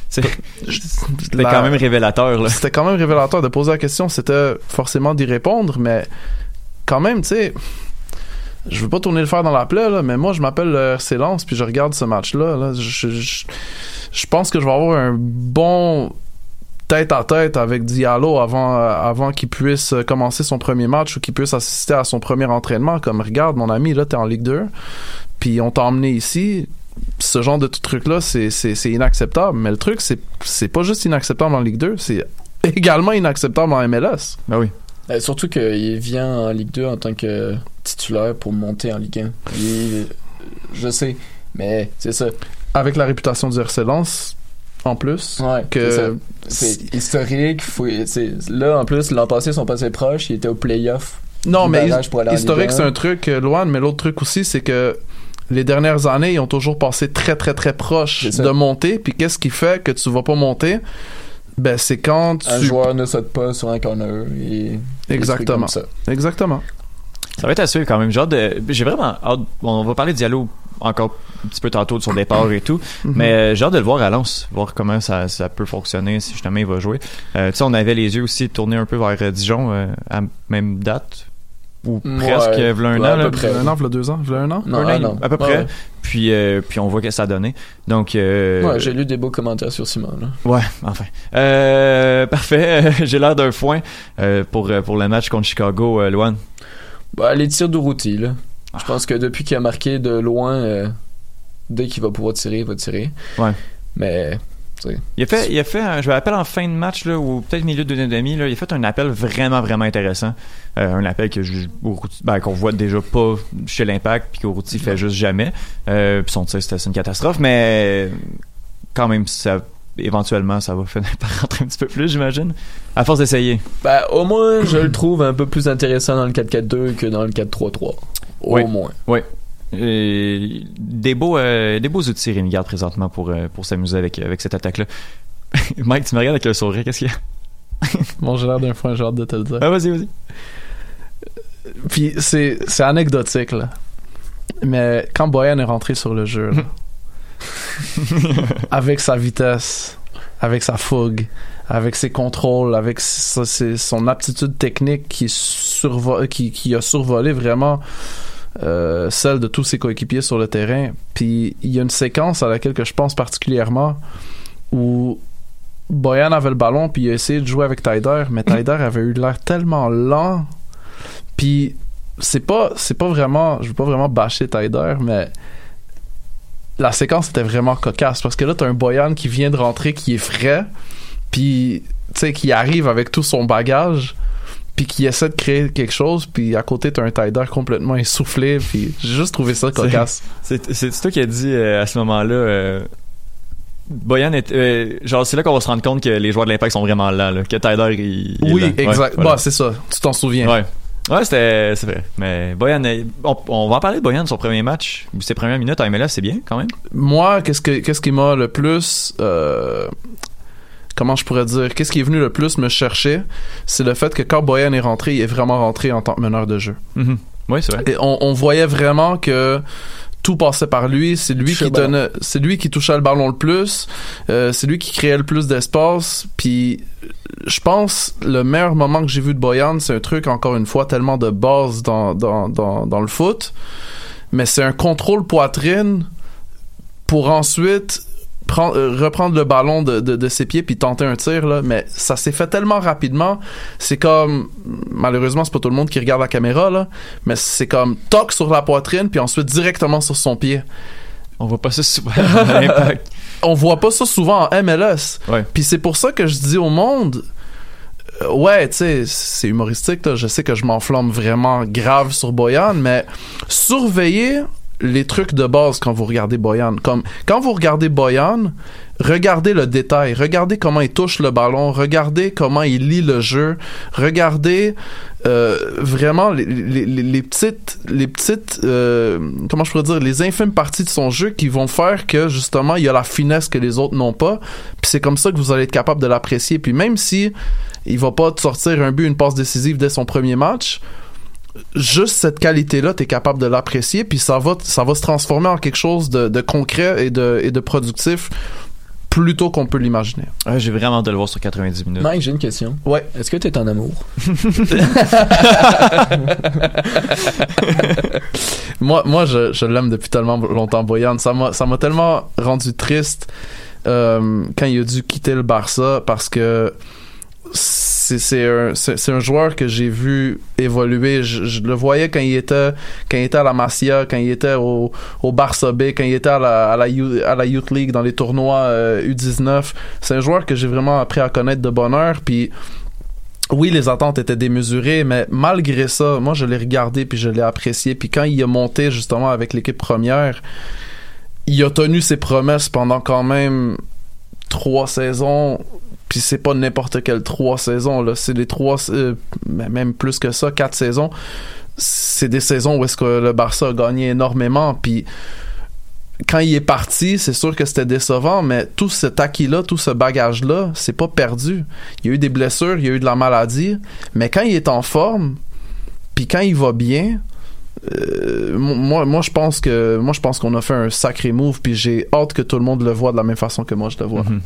C'était quand même révélateur, là. C'était quand même révélateur de poser la question. C'était forcément d'y répondre, mais quand même, tu sais, je veux pas tourner le fer dans la plaie, là, mais moi, je m'appelle le RC Lens, puis je regarde ce match-là. Là, je, je- je pense que je vais avoir un bon tête à tête avec Diallo avant, euh, avant qu'il puisse euh, commencer son premier match ou qu'il puisse assister à son premier entraînement. Comme, regarde, mon ami, là, t'es en Ligue 2, puis on t'a emmené ici. Ce genre de truc-là, c'est, c'est, c'est inacceptable. Mais le truc, c'est, c'est pas juste inacceptable en Ligue 2, c'est également inacceptable en MLS. Ben oui. Euh, surtout qu'il vient en Ligue 2 en tant que titulaire pour monter en Ligue 1. Il- je sais, mais c'est ça. Avec la réputation du RC Lens, en plus. Ouais, que c'est historique. Faut, là, en plus, l'an passé, ils sont passés proches. Ils étaient au playoff. Non, mais historique, Ligue 1. c'est un truc, euh, Loan, mais l'autre truc aussi, c'est que les dernières années, ils ont toujours passé très, très, très proche de monter. Puis qu'est-ce qui fait que tu vas pas monter? Ben, c'est quand tu... Un joueur ne saute pas sur un corner. Et Exactement. ça. Exactement. Ça va être à suivre quand même. Genre de, j'ai vraiment hâte. On va parler de Diallo encore un petit peu tantôt de son départ et tout. Mhm. Mais euh, j'ai hâte de le voir à Lens, voir comment ça, ça peut fonctionner si justement il va jouer. Euh, tu sais, on avait les yeux aussi tournés un peu vers euh, Dijon euh, à même date. Ou Ouais, presque, euh, v'là un ouais, an. à là. peu près. Un an, v'là deux ans, v'là un an? Non, Un an, un an. à peu Ouais, près. ouais. Puis, euh, puis on voit que ça a donné. Donc, euh, Ouais, j'ai lu des beaux commentaires sur Simon. Là. Ouais, enfin. Euh, parfait. J'ai l'air d'un foin euh, pour, pour le match contre Chicago, euh, Luan. Bah, les tirs d'Uruti, là. Ah. Je pense que depuis qu'il a marqué de loin, euh, dès qu'il va pouvoir tirer, il va tirer. Ouais. Mais, tu sais. Il a fait, il a fait un, je me rappelle en fin de match, là, ou peut-être milieu de deuxième demi, là, il a fait un appel vraiment, vraiment intéressant. Euh, un appel que ben, qu'on voit déjà pas chez l'Impact, puis qu'Uruti fait juste jamais. Euh, puis son tir, c'était une catastrophe, mais quand même, ça, éventuellement, ça va finir par rentrer un petit peu plus, j'imagine. À force d'essayer. Bah, au moins, je le trouve un peu plus intéressant dans le 4-4-2 que dans le 4-3-3. Au Oui. moins. Et des beaux, euh, des beaux outils Rémi Garde présentement pour, euh, pour s'amuser avec, avec cette attaque-là. Mike, tu me regardes avec le sourire, qu'est-ce qu'il y a? Bon, j'ai l'air d'un foin, j'ai hâte de te le dire. Ah, vas-y, vas-y. Puis c'est, c'est anecdotique, là. Mais quand Boyan est rentré sur le jeu, là, avec sa vitesse, avec sa fougue, avec ses contrôles, avec sa- ses- son aptitude technique qui, survo- qui, qui a survolé vraiment euh, celle de tous ses coéquipiers sur le terrain. Puis il y a une séquence à laquelle que je pense particulièrement où Boyan avait le ballon puis il a essayé de jouer avec Tyder, mais Tyder avait eu l'air tellement lent. Puis c'est pas c'est pas vraiment je veux pas vraiment bâcher Tyder, mais la séquence était vraiment cocasse parce que là t'as un Boyan qui vient de rentrer qui est frais puis tu sais qui arrive avec tout son bagage puis qui essaie de créer quelque chose puis à côté t'as un Tyder complètement essoufflé puis j'ai juste trouvé ça cocasse C'est, toi qui as dit euh, à ce moment-là. Euh, Boyan est. euh, genre, c'est là qu'on va se rendre compte que les joueurs de l'Impact sont vraiment là, là que Tyler, il. il est oui lent. Ouais, exact voilà. bah c'est ça tu t'en souviens Ouais. Ouais, c'était, c'est vrai. Mais Boyan, on, on va en parler de Boyan, son premier match, ses premières minutes à MLS, c'est bien quand même. moi, qu'est-ce que qu'est-ce qui m'a le plus comment je pourrais dire, qu'est-ce qui est venu le plus me chercher, c'est le fait que quand Boyan est rentré, il est vraiment rentré en tant que meneur de jeu. Mhm. Oui, c'est vrai. Et on, on voyait vraiment que tout passait par lui, c'est lui qui donnait, c'est lui qui touchait le ballon le plus, euh, c'est lui qui créait le plus d'espace, puis je pense le meilleur moment que j'ai vu de Boyan, c'est un truc encore une fois tellement de base dans dans dans, dans le foot, mais c'est un contrôle poitrine pour ensuite prendre, euh, reprendre le ballon de, de, de ses pieds puis tenter un tir là mais ça s'est fait tellement rapidement c'est comme malheureusement c'est pas tout le monde qui regarde la caméra là mais c'est comme toc sur la poitrine puis ensuite directement sur son pied On voit pas ça souvent à l'Impact. on voit pas ça souvent en MLS Ouais. puis c'est pour ça que je dis au monde euh, ouais tu sais c'est humoristique là. je sais que je m'enflamme vraiment grave sur Boyan mais surveillez les trucs de base quand vous regardez Boyan. Comme quand vous regardez Boyan regardez le détail. Regardez comment il touche le ballon. Regardez comment il lit le jeu. Regardez euh, vraiment les, les, les- petites les petites euh, comment je pourrais dire les infimes parties de son jeu qui vont faire que justement il y a la finesse que les autres n'ont pas. Puis c'est comme ça que vous allez être capable de l'apprécier. Puis même si il va pas sortir un but une passe décisive dès son premier match juste cette qualité-là, tu es capable de l'apprécier, puis ça va, ça va se transformer en quelque chose de, de concret et de, et de productif plus tôt qu'on peut l'imaginer. Ouais, J'ai vraiment hâte de le voir sur 90 minutes. Mike, j'ai une question. Ouais. Est-ce que tu es en amour? moi, moi, je, je l'aime depuis tellement longtemps, Boyan. Ça m'a, ça m'a tellement rendu triste euh, quand il a dû quitter le Barça parce que c'est, un, un joueur que j'ai vu évoluer. Je, le voyais quand il était, quand il était à la Masia, quand il était au, au Barça B, quand il était à la, à la, Youth, à la Youth League dans les tournois euh, U19. C'est un joueur que j'ai vraiment appris à connaître de bonne heure. Puis oui, les attentes étaient démesurées, mais malgré ça, moi je l'ai regardé puis je l'ai apprécié. Puis quand il a monté justement avec l'équipe première, il a tenu ses promesses pendant quand même trois saisons. Puis c'est pas n'importe quelle trois saisons là, c'est les trois, euh, mais même plus que ça, quatre saisons. C'est des saisons où est-ce que le Barça a gagné énormément. Puis quand il est parti, c'est sûr que c'était décevant, mais tout cet acquis-là, tout ce bagage-là, c'est pas perdu. Il y a eu des blessures, il y a eu de la maladie, mais quand il est en forme, puis quand il va bien, euh, moi, moi je pense que moi je pense qu'on a fait un sacré move, puis j'ai hâte que tout le monde le voit de la même façon que moi je le vois. Mhm.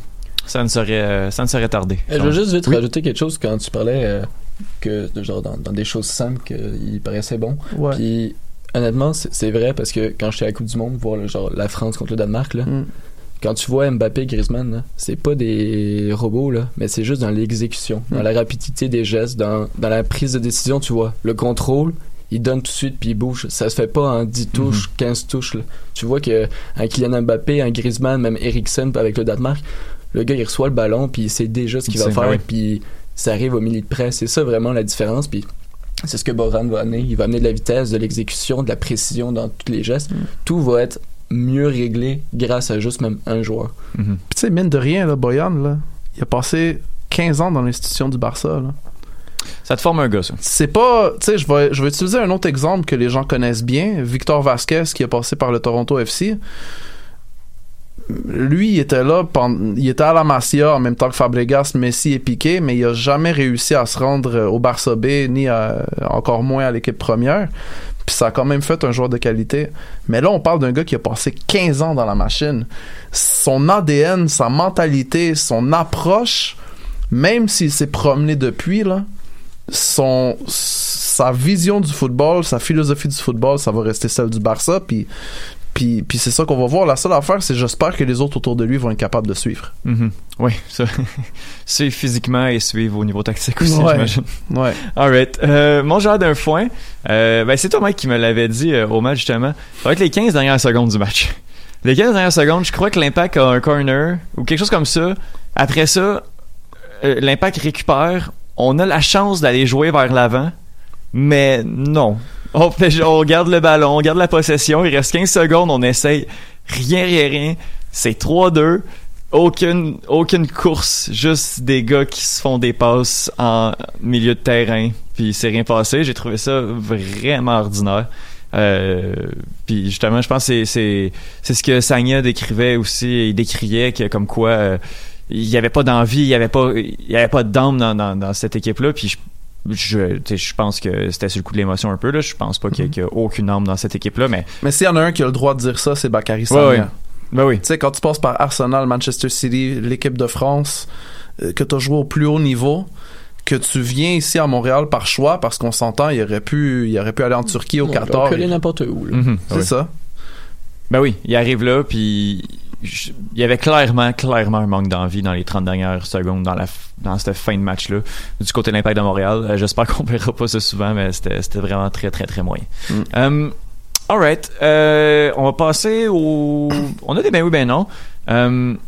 Ça ne serait, euh, ça ne serait tardé. Euh, je veux juste vite Oui. rajouter quelque chose quand tu parlais euh, que de genre dans, dans des choses simples qu'il paraissait bon. Ouais. Puis honnêtement, c'est vrai parce que quand j'étais à la Coupe du Monde, voir le, genre la France contre le Danemark là, Mm. quand tu vois Mbappé, Griezmann, là, c'est pas des robots là, mais c'est juste dans l'exécution, dans Mm. la rapidité des gestes, dans, dans la prise de décision, tu vois, le contrôle. Il donne tout de suite puis il bouge. Ça se fait pas en 10 touches, 15 touches. là. Tu vois que un Kylian Mbappé, un Griezmann, même Eriksen avec le Danemark, le gars il reçoit le ballon puis il sait déjà ce qu'il va faire puis ça arrive au milieu de près. C'est ça vraiment la différence puis c'est ce que Boran va amener. Il va amener de la vitesse, de l'exécution, de la précision dans tous les gestes. Tout va être mieux réglé grâce à juste même un joueur. Puis tu sais, mine de rien, là, Boyan, là, il a passé 15 ans dans l'institution du Barça. Là. Ça te forme un gars, ça. C'est pas, tu sais, je vais, je vais utiliser un autre exemple que les gens connaissent bien, Victor Vasquez qui a passé par le Toronto FC. Lui, il était là, pendant, il était à la Masia en même temps que Fabregas, Messi et Piqué, mais il a jamais réussi à se rendre au Barça B, ni encore moins à l'équipe première. Puis ça a quand même fait un joueur de qualité. Mais là, on parle d'un gars qui a passé 15 ans dans la machine. Son ADN, sa mentalité, son approche, même s'il s'est promené depuis, là, son sa vision du football, sa philosophie du football, ça va rester celle du Barça. Puis puis, puis c'est ça qu'on va voir. La seule affaire, c'est j'espère que les autres autour de lui vont être capables de suivre. Mhm. Oui, ça. suivre physiquement et suivre au niveau tactique aussi, Ouais. j'imagine. Ouais. Alright. Euh, mon genre d'un foin, euh, ben c'est toi, Mike, qui me l'avait dit euh, au match, justement. Ça va être les 15 dernières secondes du match. Les 15 dernières secondes, je crois que l'impact a un corner ou quelque chose comme ça. Après ça, l'impact récupère. On a la chance d'aller jouer vers l'avant, mais non. On, fait- on garde le ballon, on garde la possession. Il reste 15 secondes, on essaye. Rien, rien, rien. C'est 3-2. Aucune, aucune course. Juste des gars qui se font des passes en milieu de terrain. Puis c'est rien passé. J'ai trouvé ça vraiment ordinaire. Euh, puis justement, je pense que c'est, ce que Sagna décrivait aussi. Il décriait que comme quoi euh, il y avait pas d'envie, il y avait pas, il y avait pas d'âme dans, dans, dans cette équipe-là. Puis je, tu sais, je pense que c'était sur le coup de l'émotion un peu. Là. Je pense pas qu'il y, a- qu'il y a aucune âme dans cette équipe-là, mais Mais s'il y en a un qui a le droit de dire ça, c'est Bakary Sagna. ouais. ben oui. Tu sais, quand tu passes par Arsenal, Manchester City, l'équipe de France, euh, que tu as joué au plus haut niveau, que tu viens ici à Montréal par choix, parce qu'on s'entend, il aurait pu, il aurait pu aller en Turquie, au Qatar. peut aller n'importe où. Mhm, C'est ouais. ça. Ben oui, il arrive là, puis il y avait clairement, clairement un manque d'envie dans les 30 dernières secondes dans, la, dans cette fin de match-là du côté de l'Impact de Montréal. Euh, J'espère qu'on verra pas ça souvent, mais c'était c'était vraiment très, très, très moyen. Mm. Um, alright, euh, on va passer au... On a des ben oui, ben non. Um,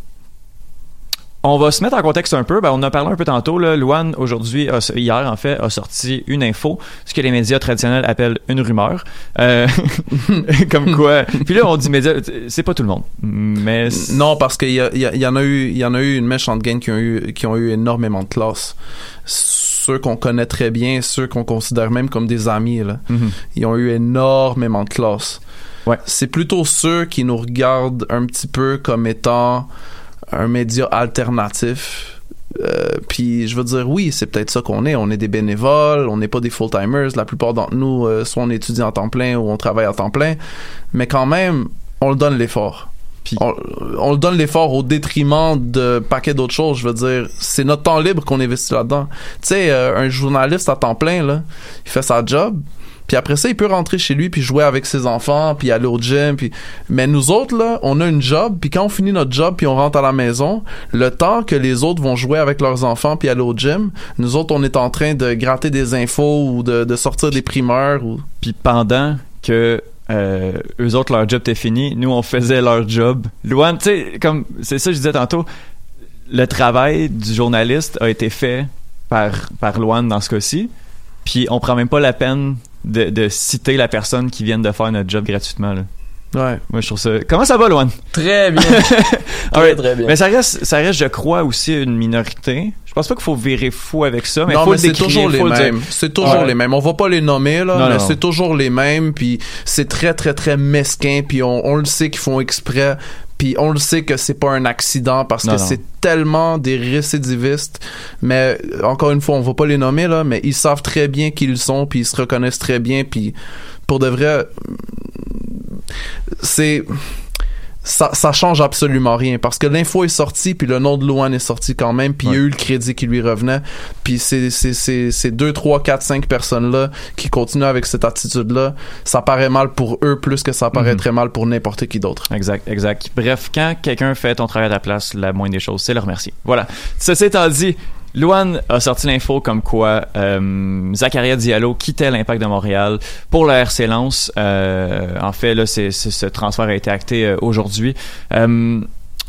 on va se mettre en contexte un peu. Ben, on en a parlé un peu tantôt. Là. Luan, aujourd'hui, hier, en fait, a sorti une info, ce que les médias traditionnels appellent une rumeur. Euh, comme quoi. Puis là, on dit médias, c'est pas tout le monde. Mais. Non, parce qu'il y, a- il y, a- il y en a eu, il y en a eu une méchante gang qui ont eu, qui ont eu énormément de classe. Ceux qu'on connaît très bien, ceux qu'on considère même comme des amis, là, Mhm. ils ont eu énormément de classe. Ouais. C'est plutôt ceux qui nous regardent un petit peu comme étant un média alternatif Euh, puis je veux dire, oui, c'est peut-être ça qu'on est. On est des bénévoles, on n'est pas des full-timers. La plupart d'entre nous, euh, soit on étudie en temps plein ou on travaille à temps plein. Mais quand même, on le donne l'effort. Puis- On, on le donne l'effort au détriment de paquet d'autres choses. Je veux dire, c'est notre temps libre qu'on investit là-dedans. Tu sais, euh, un journaliste à temps plein, là, il fait sa job. Puis après ça, il peut rentrer chez lui puis jouer avec ses enfants puis aller au gym puis mais nous autres là, on a une job puis quand on finit notre job puis on rentre à la maison, le temps que les autres vont jouer avec leurs enfants puis aller au gym, nous autres on est en train de gratter des infos ou de, de sortir des primeurs Puis pendant que euh, eux autres leur job était fini, nous on faisait leur job. Luan, tu sais, comme c'est ça que je disais tantôt, le travail du journaliste a été fait par par Luan dans ce cas-ci. Puis on prend même pas la peine de, de citer la personne qui vient de faire notre job gratuitement. Là. ouais. Moi je trouve ça. Comment ça va, Luan? Très bien. très, Alright. très bien. Mais ça reste, ça reste, je crois, aussi une minorité. Je pense pas qu'il faut virer fou avec ça, mais non, faut mais le c'est décrire, toujours les dire. mêmes. C'est toujours Ouais. les mêmes. On va pas les nommer là, Non, mais non. c'est toujours les mêmes. Puis c'est très très très mesquin. Puis on, on le sait qu'ils font exprès. Puis on le sait que c'est pas un accident parce Non, que c'est tellement des récidivistes. Mais euh, encore une fois, on va pas les nommer là, mais ils savent très bien qui ils sont. Puis ils se reconnaissent très bien. Puis pour de vrai, c'est ça, ça change absolument rien parce que l'info est sortie puis le nom de Luan est sorti quand même puis il y a eu le crédit qui lui revenait puis c'est c'est c'est ces deux trois quatre cinq personnes là qui continuent avec cette attitude là ça paraît mal pour eux plus que ça paraît Mhm. très mal pour n'importe qui d'autre Exact, exact. Bref, quand quelqu'un fait ton travail à ta place, la moindre des choses, c'est le remercier. Voilà. Ceci étant dit, Luan a sorti l'info comme quoi euh, Zacharia Diallo quittait l'Impact de Montréal pour le RC Lens. Euh, en fait, là, c'est, c'est- ce transfert a été acté euh, aujourd'hui. Euh,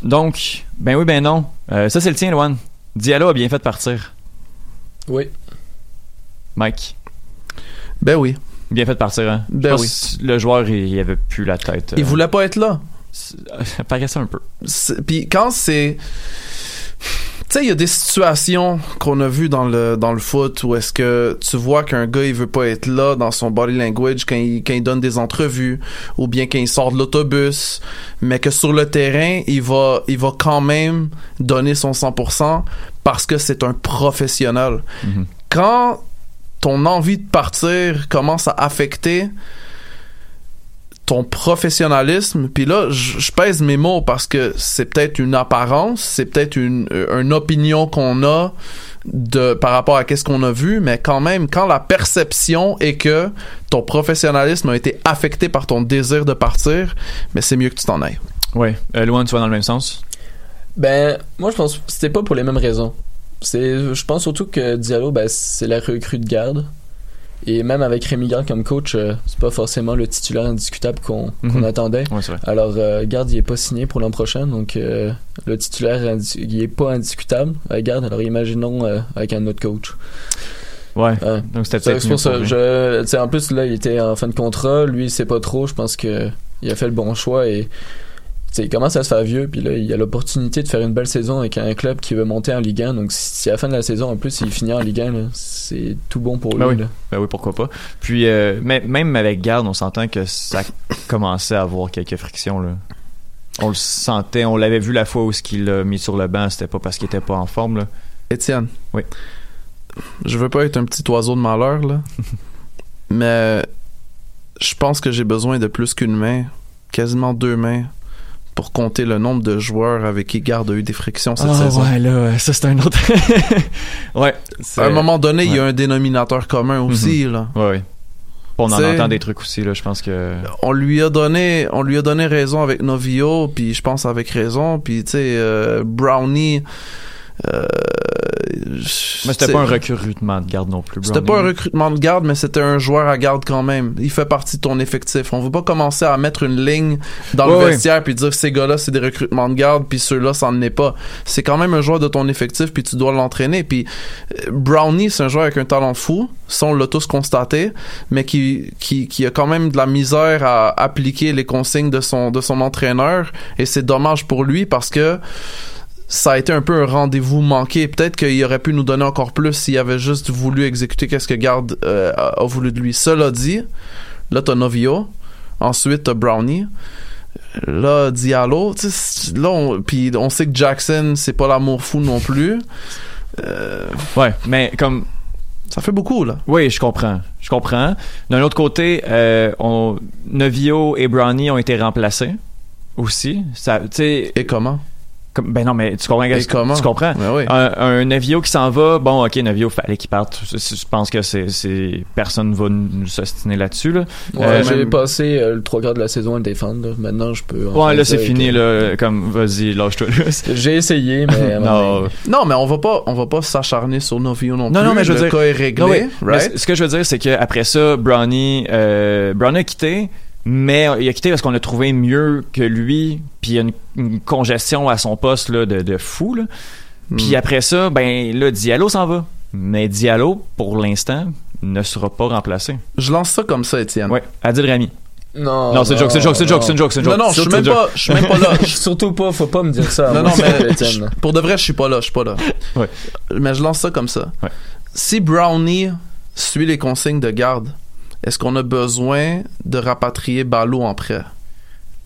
donc, ben oui, ben non. Euh, ça, c'est le tien, Luan. Diallo a bien fait de partir. Oui. Mike, ben oui bien fait de partir, hein? Ben que Le joueur, il, il avait plus la tête. il voulait pas être là Ça paraissait un peu. C'est- puis quand c'est sais il y a des situations qu'on a vues dans le dans le foot où est-ce que tu vois qu'un gars il veut pas être là dans son body language quand il quand il donne des entrevues ou bien quand il sort de l'autobus mais que sur le terrain il va il va quand même donner son 100% parce que c'est un professionnel Mhm. quand ton envie de partir commence à affecter ton professionnalisme puis là je pèse mes mots parce que c'est peut-être une apparence c'est peut-être une, euh, une opinion qu'on a de par rapport à qu'est-ce qu'on a vu mais quand même quand la perception est que ton professionnalisme a été affecté par ton désir de partir mais c'est mieux que tu t'en ailles Ouais. Euh, Luan, tu vas dans le même sens? Ben, moi, je pense que c'était pas pour les mêmes raisons. C'est, je pense surtout que Diallo, ben, c'est la recrue de garde. Et même avec Rémi Garde comme coach, euh, c'est pas forcément le titulaire indiscutable qu'on Mhm. qu'on attendait. Ouais, c'est vrai. Alors, euh, Garde, il est pas signé pour l'an prochain, donc euh, le titulaire, il est pas indiscutable avec Garde. Alors, imaginons euh, avec un autre coach. Ouais. Ouais. Donc c'était pour ça. Je, tu sais, en plus, là, il était en fin de contrat. Lui, il sait pas trop. Je pense que il a fait le bon choix et tu sais, il commence à se faire vieux. Puis là, il a l'opportunité de faire une belle saison avec un club qui veut monter en Ligue 1. Donc, si, à la fin de la saison, en plus, il finit en Ligue 1, là, c'est tout bon pour lui. Ben oui. là. Ben oui, pourquoi pas. Puis euh, mais- même avec Garde, on s'entend que ça commençait à avoir quelques frictions là. On le sentait, on l'avait vu la fois où ce qu'il l'a mis sur le banc, c'était pas parce qu'il était pas en forme là. Étienne Oui. je veux pas être un petit oiseau de malheur là mais je pense que j'ai besoin de plus qu'une main quasiment deux mains pour compter le nombre de joueurs avec qui Garde a eu des frictions cette saison Ah, ouais là, ça c'est un autre. ouais. À un moment donné, il y a un dénominateur commun aussi, là. Ouais, ouais. On en entend des trucs aussi là, je pense que. On lui a donné, on lui a donné raison avec Novio, puis je pense avec raison, puis tu sais, euh, Brownie. Euh, Mais c'était pas un recrutement de garde non plus. C'était pas un recrutement de garde, mais c'était un joueur à garde quand même. Il fait partie de ton effectif. On veut pas commencer à mettre une ligne dans Ouais, le ouais. vestiaire puis dire ces gars-là c'est des recrutements de garde puis ceux-là ça n'en est pas. C'est quand même un joueur de ton effectif puis tu dois l'entraîner. Puis euh, Brownie c'est un joueur avec un talent fou, ça on l'a tous constaté, mais qui, qui qui a quand même de la misère à appliquer les consignes de son de son entraîneur et c'est dommage pour lui parce que ça a été un peu un rendez-vous manqué. Peut-être qu'il aurait pu nous donner encore plus s'il avait juste voulu exécuter qu'est-ce que Garde euh, a, a voulu de lui. Cela dit, là t'as Novio, ensuite t'as Brownie, là Diallo, là on, puis on sait que Jackson c'est pas l'amour fou non plus. Ouais, mais comme Ça fait beaucoup, là. Oui, je comprends. Je comprends. D'un autre côté, euh, on, Novio et Brownie ont été remplacés aussi. Ça, Et comment? Comme, ben non, mais tu comprends, comment? tu comprends? Oui. Un, un Novio qui s'en va, bon, ok, Novio, fallait qu'il parte. Je, je pense que c'est, c'est personne va nous s'ostiner là-dessus là. Ouais, Euh, j'ai même- passé euh, le trois quarts de la saison à le défendre. là. Maintenant, je peux. Ouais, là c'est fini que- là. Comme, vas-y, lâche-toi. là. J'ai essayé, mais. non. Non, mais on va pas, on va pas s'acharner sur Novio non, Non, plus. non, mais je veux le dire- cas est réglé, Non, oui. Right? ce que je veux dire, c'est qu'après ça, Brownie, euh, Brownie a quitté, mais il a quitté parce qu'on l'a trouvé mieux que lui, puis il y a une, une congestion à son poste là, de, de fou. Là. Puis Hmm. après ça, ben là, Diallo s'en va. Mais Diallo, pour l'instant, ne sera pas remplacé. Je lance ça comme ça, Étienne. Ouais, Adil Rami. Non. non, c'est une joke, c'est une joke, c'est une joke, c'est une joke, c'est une Non, joke. non, je suis C'est même joke. pas, je suis même pas là. Surtout pas, faut pas me dire ça. Non, non, c'est mais pour de vrai, je suis pas là, je suis pas là. Ouais. Mais je lance ça comme ça. Ouais. Si Brownie suit les consignes de garde, est-ce qu'on a besoin de rapatrier Ballot en prêt?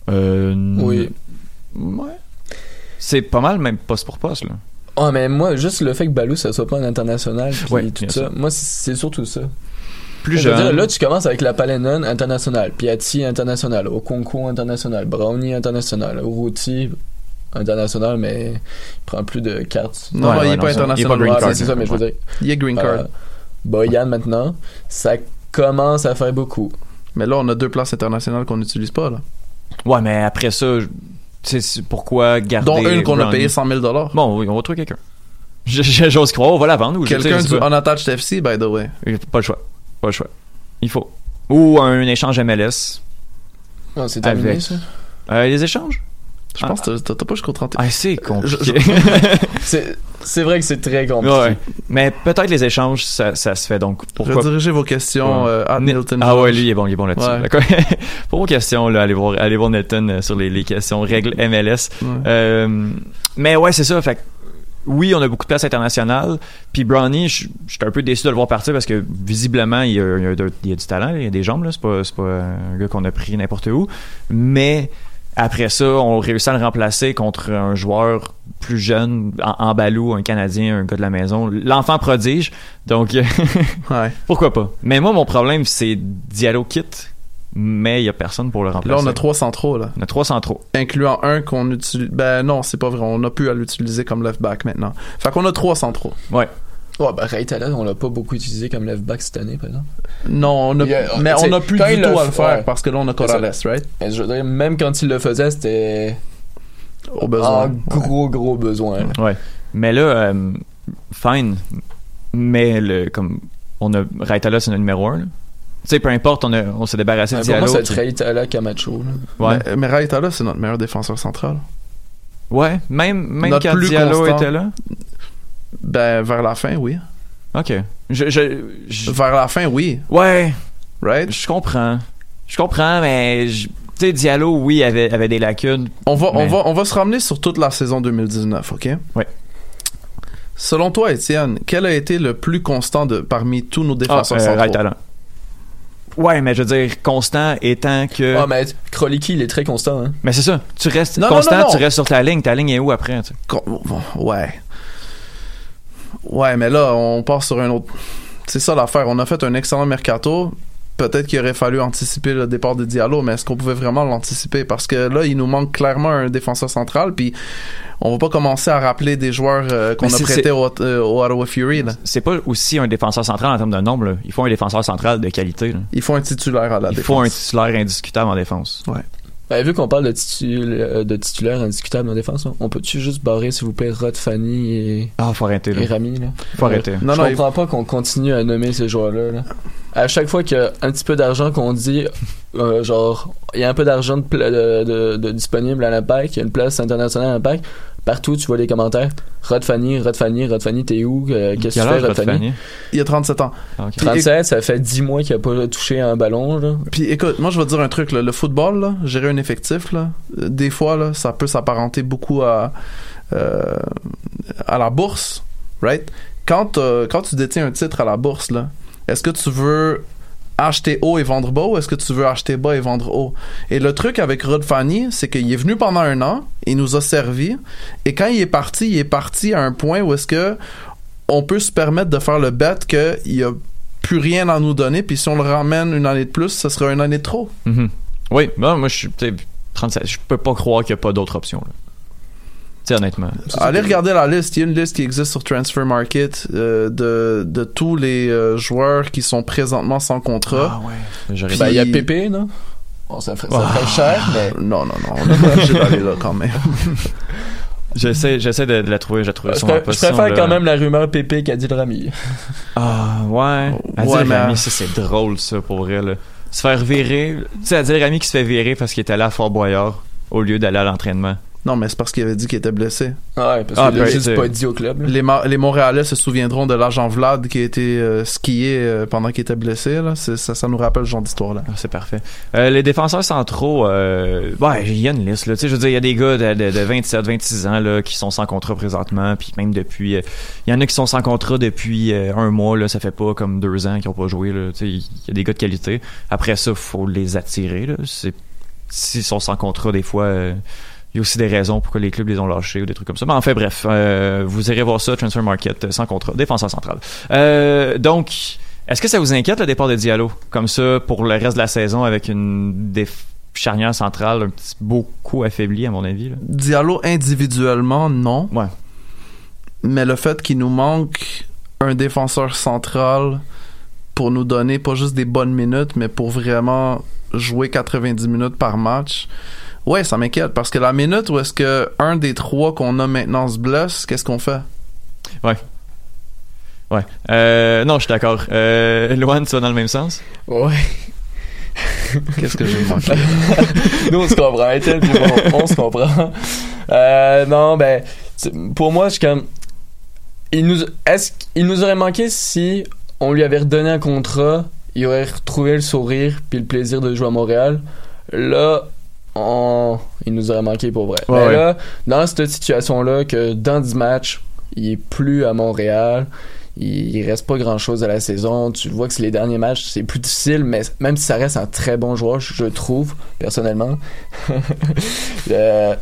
Euh, Oui. Ouais. C'est pas mal, même poste pour poste, là. Ah, mais moi, juste le fait que Balou, ça soit pas un international, puis Ouais, tout ça, moi, c'est surtout ça. Plus Je veux dire, jeune. là, tu commences avec la Palenon international, Piatti international, Okonko international, Brownie international, Uruti international, mais il prend plus de cartes. Non, il est pas non, ça- il est international. pas green card, c'est ça, mais je veux dire. Il est green card. euh, Boyan maintenant, ça commence à faire beaucoup. Mais là, on a deux places internationales qu'on n'utilise pas, là. Ouais, mais après ça, tu sais, c'est pourquoi garder. Dont une qu'on a payé 100 000 Bon, oui, on va trouver quelqu'un. Je- je- J'ose croire, on va la vendre. ou je- Quelqu'un du. Unattached FC, by the way. Pas le choix. Pas le choix. Il faut. Ou un échange MLS. Non, c'est terminé, Avec- ça? Euh, les échanges? Je pense que t'as t'as pas jusqu'au 31. Ah, c'est compliqué. C'est vrai que c'est très compliqué. ouais. Mais peut-être les échanges, ça, ça se fait donc. Pourquoi Redirigez vos questions Ouais. euh, à Ni- Milton Ah ouais, lui, il est bon, il est bon là-dessus. Ouais. Pour vos questions, là, allez voir, allez voir Nathan euh, sur les, les questions règles MLS. Ouais. Euh, mais ouais, c'est ça. Fait que, oui, on a beaucoup de place internationale. Puis Brownie, je je suis un peu déçu de le voir partir parce que visiblement, il y a, il y a de- il y a du talent, il y a des jambes. là. C'est pas, c'est pas un gars qu'on a pris n'importe où. Mais après ça, on réussit à le remplacer contre un joueur plus jeune, en, en balou, un Canadien, un gars de la maison, l'enfant prodige. Donc, Ouais. pourquoi pas? Mais moi, mon problème, c'est Diallo quitte, mais il y a personne pour le Là, remplacer. on a trois centraux, là. On a trois centraux. Incluant un qu'on utilise. Ben non, c'est pas vrai. On a pu à l'utiliser comme left back maintenant. Fait qu'on a trois centraux. Ouais. Ouais, bah, Reitala, on l'a pas beaucoup utilisé comme left back cette année, par exemple. Non, on a, mais on a plus du tout à le faire ouais. parce que là, on a. Corrales, right? Mais je veux dire, même quand il le faisait, c'était Au besoin. en gros, gros besoin. là. Ouais. Mais là, euh, fine. Mais le, comme, on a, Raitala, c'est notre numéro un, là. Tu sais, peu importe, on, a, on s'est débarrassé de Pour moi, Diallo. c'est Reitala Camacho. là. Ouais. Mais, mais Raitala, c'est notre meilleur défenseur central. Ouais. Même, même Notre quand plus Diallo constant. était là. Ben, vers la fin, oui. Ok. Je, je, je- Vers la fin, oui. ouais. Right? Je comprends. Je comprends, mais, je- tu sais, Diallo, oui, avait, avait des lacunes. On va, on, va, on va se ramener sur toute la saison 2019, OK? Ouais. Selon toi, Étienne, quel a été le plus constant de, parmi tous nos Ah, défenseurs euh, centraux? Raitala. Ouais, mais je veux dire, constant étant que. Ah, mais Kroliki, il est très constant. Hein. Mais c'est ça. Tu restes Non, constant, non, non. tu restes sur ta ligne. Ta ligne est où après? tu sais? Con- bon, ouais. Ouais, mais là, on part sur un autre. C'est ça l'affaire. On a fait un excellent mercato. Peut-être qu'il aurait fallu anticiper le départ de Diallo, mais est-ce qu'on pouvait vraiment l'anticiper? Parce que là, il nous manque clairement un défenseur central, puis on va pas commencer à rappeler des joueurs euh, qu'on a prêtés au, euh, au Ottawa Fury. C'est pas aussi un défenseur central en termes de nombre. là. Il faut un défenseur central de qualité. là. Il faut un titulaire à la Il défense. faut un titulaire indiscutable en défense. Ben, vu qu'on parle de, titul- euh, de titulaire indiscutable en défense, on peut-tu juste barrer, s'il vous plaît, Rod, Fanny et, Ah, faut arrêter. et Là. Rami? Là? Faut arrêter. Non, je non, il- comprends pas qu'on continue à nommer ces joueurs-là. là. À chaque fois qu'il y a un petit peu d'argent qu'on dit, euh, genre, il y a un peu d'argent de, pla- de, de- de disponible à l'impact, il y a une place internationale à l'impact, partout tu vois les commentaires. Rod Fanny, Rod Fanny, Rod Fanny, t'es où? Euh, Qu'est-ce que tu fais, Rod Fanny? Fanny? il a 37 ans. Ah, ok. Puis- 37, ça fait 10 mois qu'il a pas touché un ballon. Là. Puis écoute, moi je vais te dire un truc, là. le football, là, gérer un effectif, là, euh, des fois, là, ça peut s'apparenter beaucoup à, euh, à la bourse, right? Quand, quand tu détiens un titre à la bourse, là, est-ce que tu veux acheter haut et vendre bas ou est-ce que tu veux acheter bas et vendre haut? Et le truc avec Rod Fanny, c'est qu'il est venu pendant un an, il nous a servi, et quand il est parti, il est parti à un point où est-ce que on peut se permettre de faire le bet qu'il y a plus rien à nous donner, puis si on le ramène une année de plus, ça serait une année de trop. Mhm. Oui, moi, moi je suis tu sais, 37. Je peux pas croire qu'il n'y a pas d'autre option. Tu sais, honnêtement. Allez regarder la liste. Il y a une liste qui existe sur Transfer Market euh, de, de tous les euh, joueurs qui sont présentement sans contrat. Ah ouais. Ben, il y a Pépé, non? Bon, ça ferait, ça Ah. ferait cher, mais. Non, non, non. On est pas obligé d'aller là quand même. J'essaie, j'essaie de, de la trouver. Je la trouve Je, je préfère là. quand même la rumeur Pépé qu'Adil Rami. Ah, ouais. Adil Ouais, mais- Rami, ça, c'est drôle, ça, pour vrai, là. Se faire virer. Tu sais, Adil Rami qui se fait virer parce qu'il est allé à Fort Boyard au lieu d'aller à l'entraînement. Non, mais c'est parce qu'il avait dit qu'il était blessé. Ouais, parce Ah, qu'il ben, juste c'est- pas dit au club. là. Les, Ma- les Montréalais se souviendront de l'agent Vlad qui a été euh, skié euh, pendant qu'il était blessé. Là. C'est- Ça, ça nous rappelle ce genre d'histoire-là. Ah, c'est parfait. Euh, les défenseurs centraux, euh, ouais, il y a une liste, là. Tu sais, je veux dire, il y a des gars de, de, de 27, 26 ans, là, qui sont sans contrat présentement, puis même depuis, euh, il y en a qui sont sans contrat depuis euh, un mois, là, ça fait pas comme deux ans qu'ils ont pas joué, là. Tu sais, il y a des gars de qualité. Après ça, faut les attirer, là. C'est, s'ils sont sans contrat, des fois, euh, il y a aussi des raisons pourquoi les clubs les ont lâchés ou des trucs comme ça. Mais enfin, bref, euh, vous irez voir ça, Transfer Market, euh, sans contrat, défenseur central. Euh, donc, est-ce que ça vous inquiète le départ de Diallo comme ça pour le reste de la saison avec une charnière centrale un petit beaucoup affaiblie à mon avis là? Diallo individuellement, non. Ouais. Mais le fait qu'il nous manque un défenseur central pour nous donner pas juste des bonnes minutes, mais pour vraiment jouer 90 minutes par match, ouais, ça m'inquiète. Parce que la minute où est-ce que un des trois qu'on a maintenant se blesse, qu'est-ce qu'on fait? Ouais. Euh, non, je suis d'accord. Euh, Loan, tu vas dans le même sens? Ouais. Qu'est-ce que j'ai manqué? Nous, on se comprend. Puis on, on se comprend. Euh, non, ben, pour moi, je suis comme. Il nous, est-ce qu'il nous aurait manqué si on lui avait redonné un contrat, il aurait retrouvé le sourire puis le plaisir de jouer à Montréal. Là, on, il nous aurait manqué pour vrai. Ouais, Mais ouais. là, dans cette situation-là, que dans 10 matchs, il est plus à Montréal. Il, reste pas grand chose à la saison. Tu vois que c'est les derniers matchs, c'est plus difficile, mais même si ça reste un très bon joueur, je, trouve, personnellement. Euh,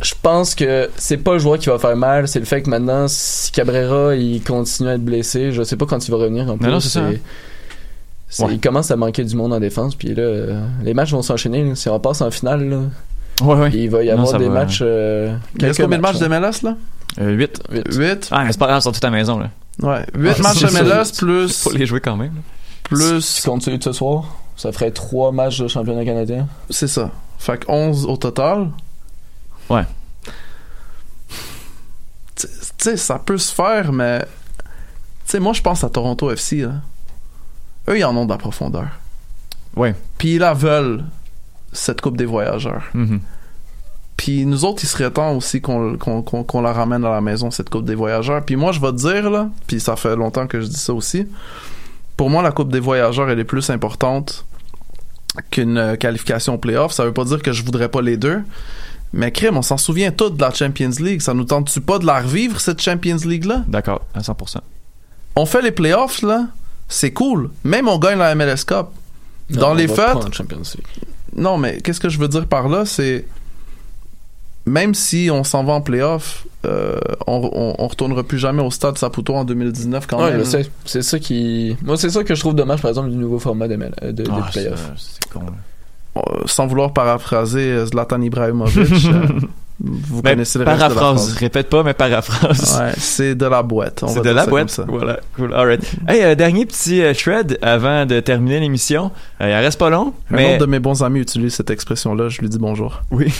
je pense que c'est pas le joueur qui va faire mal, c'est le fait que maintenant, si Cabrera il continue à être blessé, je sais pas quand il va revenir en plus. non, c'est ça, hein. Ouais. Il commence à manquer du monde en défense, puis là, euh, les matchs vont s'enchaîner. Si on passe en finale, là, Ouais, ouais. il va y avoir des va. matchs. euh, Il reste quelques combien de matchs de. MLS là? Euh, 8. Huit. 8? Ah, mais c'est pas grave, ils sont tous à la maison, là. Ouais. 8 Ah, matchs de. MLS plus, Faut les jouer quand même. plus, Tu comptes celui de ce soir Ça ferait trois matchs de championnat canadien. c'est ça. Fait que 11 au total. Ouais. Tu tu sais, ça peut se faire, mais. Tu sais, moi, je pense à Toronto FC, là. Eux, ils en ont de la profondeur. Ouais. Puis ils la veulent, cette Coupe des Voyageurs. Mhm. Puis nous autres, il serait temps aussi qu'on la ramène à la maison, cette Coupe des Voyageurs. Puis moi, je vais te dire, là, puis ça fait longtemps que je dis ça aussi, pour moi, la Coupe des Voyageurs, elle est plus importante qu'une qualification au playoff. Ça veut pas dire que je voudrais pas les deux. Mais crime, on s'en souvient tout de la Champions League. Ça nous tente-tu pas de la revivre, cette Champions League-là? D'accord, à 100%. On fait les playoffs, là. C'est cool. Même on gagne la MLS Cup. Dans Non, les fêtes, non, mais qu'est-ce que je veux dire par là, c'est même si on s'en va en playoff, euh, on, on, on retournera plus jamais au stade Saputo en 2019 quand Ouais, même. je sais. C'est ça qui. Moi, c'est ça que je trouve dommage, par exemple, du nouveau format des, euh, de, des Ah, playoffs. ça, c'est con. Euh, sans vouloir paraphraser Zlatan Ibrahimovic, euh, vous Mais connaissez le reste de la paraphrase, répète pas, mais paraphrase. Ouais, c'est de la boîte. C'est de la boîte? ça. Voilà, cool. Alright. Hey, euh, dernier petit euh, thread avant de terminer l'émission. Euh, il reste pas long, Un mais autre de mes bons amis utilise cette expression-là. Je lui dis bonjour. oui.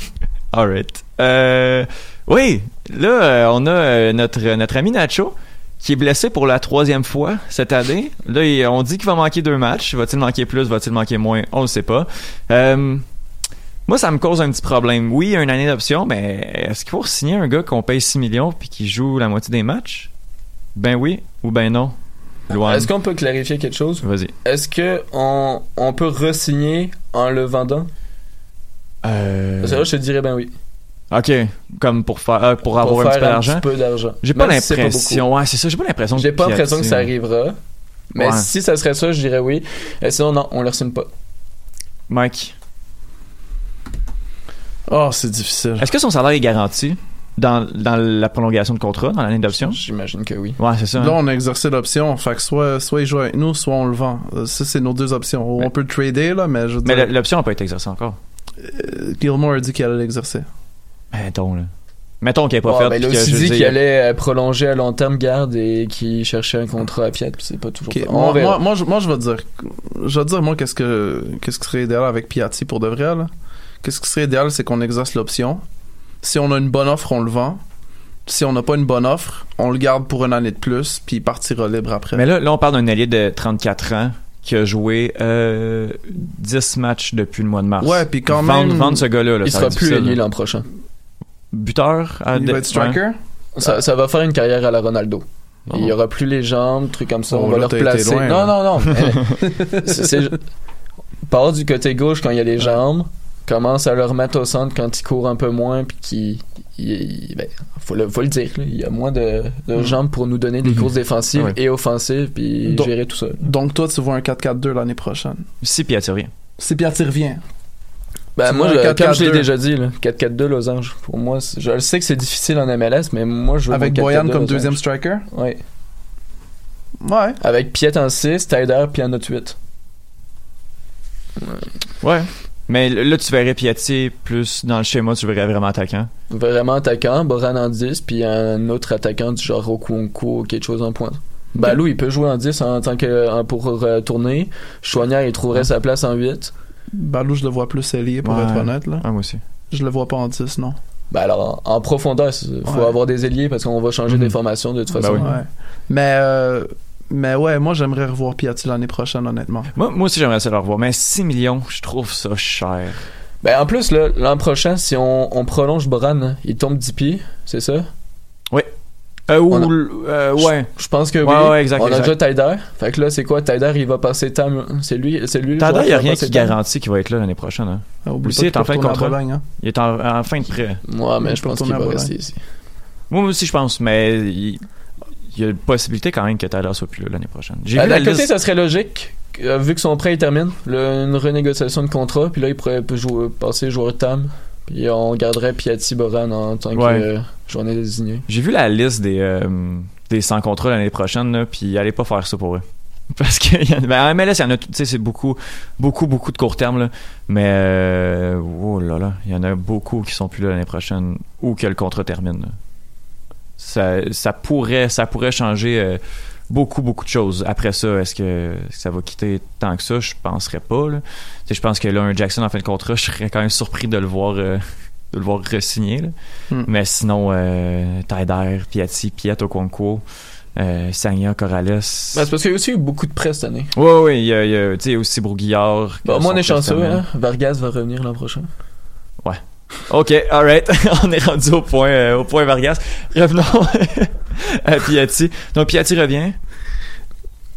Alright. Euh, oui, là, euh, on a notre notre ami Nacho qui est blessé pour la troisième fois cette année. Là, on dit qu'il va manquer deux matchs. Va-t-il manquer plus? Va-t-il manquer moins? On le sait pas. Euh, moi, ça me cause un petit problème. Oui, il y a une année d'option, mais est-ce qu'il faut signer un gars qu'on paye 6 millions puis qui joue la moitié des matchs? Ben oui ou ben non? Loin. Est-ce qu'on peut clarifier quelque chose? Vas-y. Est-ce que on, on peut re-signer en le vendant? Euh... Parce que là, je te dirais ben oui. Ok, comme pour faire euh, pour avoir Pour un petit faire peu un d'argent. petit peu d'argent. J'ai pas l'impression. Ouais, c'est ça. J'ai pas l'impression. J'ai pas l'impression que ça arrivera. Mais Ouais. si ça serait ça, je dirais oui. Et sinon, non, on le signe pas. Mike, Oh, c'est difficile. est-ce que son salaire est garanti dans, dans la prolongation de contrat, dans l'année d'option? J'imagine que oui. Ouais, c'est ça. Là, hein. on a exercé l'option. Fait que soit, soit il joue avec nous, soit on le vend. Euh, Ça, c'est nos deux options. Mais- On peut le trader, là, mais je veux Mais dire, l'option n'a pas été exercée encore. euh, Gilmore a dit qu'il allait l'exercer. Mettons, là. Mettons qu'il n'est pas Ouais, fait. ben, il a aussi dit qu'il allait euh, prolonger à long terme garde et qu'il cherchait un contrat à puis c'est pas toujours Moi, moi, moi, je, moi, je vais te dire. Je vais te dire, moi, qu'est-ce que, qu'est-ce qui serait idéal avec Piatti pour de vrai, là? Qu'est-ce qui serait idéal, c'est qu'on exerce l'option. Si on a une bonne offre, on le vend. Si on n'a pas une bonne offre, on le garde pour une année de plus, puis il partira libre après. Mais là, là, on parle d'un allié de 34 ans qui a joué euh, 10 matchs depuis le mois de mars. ouais, puis quand vendre, même, vendre ce gars-là, là, il sera plus là. l'an prochain. Buteur à il va être striker? Ça, ça va faire une carrière à la Ronaldo. Bon. Il y aura plus les jambes, trucs comme ça. Oh, on va là, le t'as été replacer. loin, non, non, non, c'est- part du côté gauche quand il y a les jambes, commence à le remettre au centre quand il court un peu moins, puis qu'il. il- il- ben, faut, le, faut le dire, là, il y a moins de, de Mm. jambes pour nous donner des Mhm. courses défensives Ah ouais. et offensives, puis Donc- gérer tout ça. Donc, toi, tu vois un 4-4-2 l'année prochaine? Si Piatti revient. Si Piatti revient. Ben, moi, je- comme je l'ai 4-4-2. déjà dit, là, 4-4-2 Losange. Pour moi, je le sais que c'est difficile en MLS, mais moi, je veux Avec Boyan 4-4-2 comme deuxième striker? Ouais. Ouais. Avec Piet en 6, Tyder, puis en autre 8. Ouais. Mais là, tu verrais Piatti plus dans le schéma, tu verrais vraiment attaquant. Vraiment attaquant, Boran en 10, puis un autre attaquant du genre Okunko ou quelque chose en pointe. Balou, il peut jouer en 10 en tant que en- pour euh, tourner. Chouanière, il trouverait sa place en 8. Balou, je le vois plus ailier, pour Ouais. être honnête, là. Ah, moi aussi. Je le vois pas en 10, non. Ben alors, en, en profondeur, il faut Ouais. avoir des ailiers parce qu'on va changer Mhm. des formations de toute Ben façon. oui. Ouais. Mais, euh, mais ouais, moi, j'aimerais revoir Piatti l'année prochaine, honnêtement. Moi, moi aussi, j'aimerais ça le revoir. Mais 6 millions, je trouve ça cher. Ben en plus, là, l'an prochain, si on, on prolonge Boran, hein, il tombe 10 pieds, c'est ça? Euh, ou, On a- euh, ouais. Je pense que Ouais, oui. ouais, exact, on a déjà Tyder. Fait que là, c'est quoi? Tyder, il va passer Tam. C'est lui, c'est lui. joueur il n'y a rien qui garantit qu'il va être là l'année prochaine. hein. Ah, oublie Aussi, pas il est en qu'il fin de contrat. Bologne, hein. Il est en, en fin de prêt. Moi, mais je pense qu'il va rester ici. Moi aussi, je pense, mais il, il y a une possibilité quand même que Tyler soit plus là l'année prochaine. J'ai la d'un côté, liste. ça serait logique, euh, vu que son prêt il termine, le- une renégociation de contrat, puis là, il pourrait jouer, passer joueur TAM, puis on garderait Piatti Boran en tant que Ouais. euh, journée désignée. J'ai vu la liste des, euh, des sans contrat l'année prochaine, là, puis allez pas faire ça pour eux. Parce que y en, ben, en MLS, il y en a, tu sais, c'est beaucoup, beaucoup, beaucoup de court terme, là. Mais, euh, oh là là, il y en a beaucoup qui sont plus là l'année prochaine ou que le contrat termine. là. Ça, ça pourrait, ça pourrait changer euh, beaucoup, beaucoup de choses. Après ça, est-ce que ça va quitter tant que ça? Je penserais pas, là. Je pense que là, un Jackson en fin de contrat, je serais quand même surpris de le voir, euh, de le voir re-signer. Hmm. Mais sinon, euh, Taider, Piatti, Piet Okonkwo, euh, Sagna, Corrales. Ben, c'est parce qu'il y a aussi eu beaucoup de prêts cette année. Ouais, ouais, il y a, il y a, aussi Broguillard. Bon, moi, on est chanceux, hein. Vargas va revenir l'an prochain. Ok, alright. on est rendu au point, euh, au point Vargas. Revenons à Piatti. Donc, Piatti revient.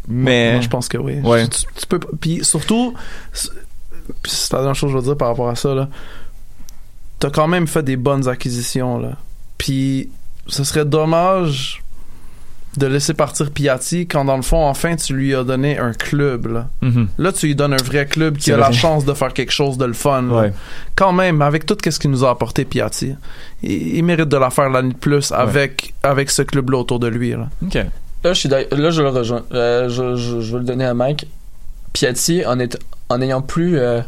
Mais. Je pense que oui. Ouais. Tu, tu peux, puis surtout, c'est la dernière chose que je veux dire par rapport à ça, là. T'as quand même fait des bonnes acquisitions, là. Puis, ce serait dommage de laisser partir Piatti quand, dans le fond, enfin, tu lui as donné un club, là. Mhm. Là, tu lui donnes un vrai club qui a la chance de faire quelque chose de le fun, là. Ouais. Quand même, avec tout ce qu'il nous a apporté, Piatti, il, il mérite de la faire l'année de plus avec, avec ce club-là autour de lui, là. Là, je suis là, je le rejoins. Euh, je, je, je veux le donner à Mike. Piatti, en, est, en ayant plus euh,